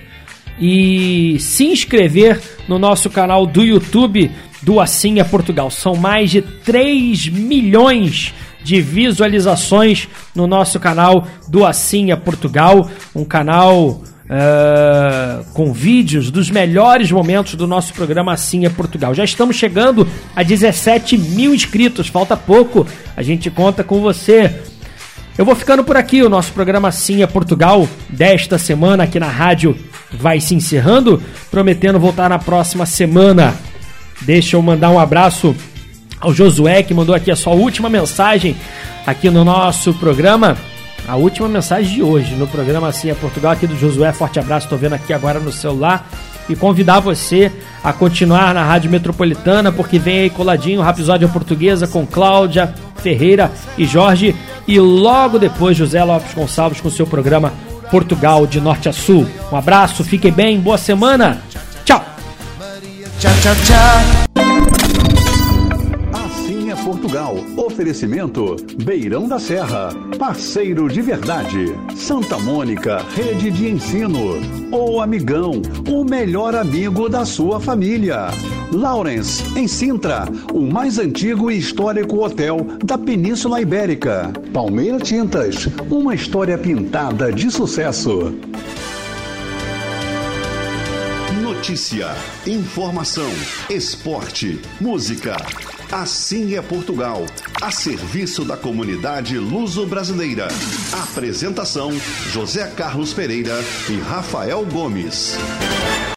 e se inscrever no nosso canal do YouTube do Assim é Portugal. São mais de 3 milhões de visualizações no nosso canal do Assim é Portugal, um canal Uh, com vídeos dos melhores momentos do nosso programa Assim é Portugal. Já estamos chegando a 17 mil inscritos, falta pouco, a gente conta com você. Eu vou ficando por aqui, o nosso programa Assim é Portugal desta semana aqui na rádio vai se encerrando, prometendo voltar na próxima semana. Deixa eu mandar um abraço ao Josué, que mandou aqui a sua última mensagem aqui no nosso programa. A última mensagem de hoje no programa Assim é Portugal, aqui do Josué. Forte abraço, estou vendo aqui agora no celular. E convidar você a continuar na Rádio Metropolitana, porque vem aí coladinho o Rapisódia Portuguesa com Cláudia Ferreira e Jorge. E logo depois, José Lopes Gonçalves com seu programa Portugal de Norte a Sul. Um abraço, fiquem bem, boa semana. Tchau. Tchau, tchau. Assim é Portugal. Oferecimento Beirão da Serra. Parceiro de verdade. Santa Mônica, rede de ensino. O Amigão, o melhor amigo da sua família. Lawrence, em Sintra, o mais antigo e histórico hotel da Península Ibérica. Palmeira Tintas, uma história pintada de sucesso. Notícia, informação, esporte, música. Assim é Portugal, a serviço da comunidade luso-brasileira. Apresentação: José Carlos Pereira e Rafael Gomes.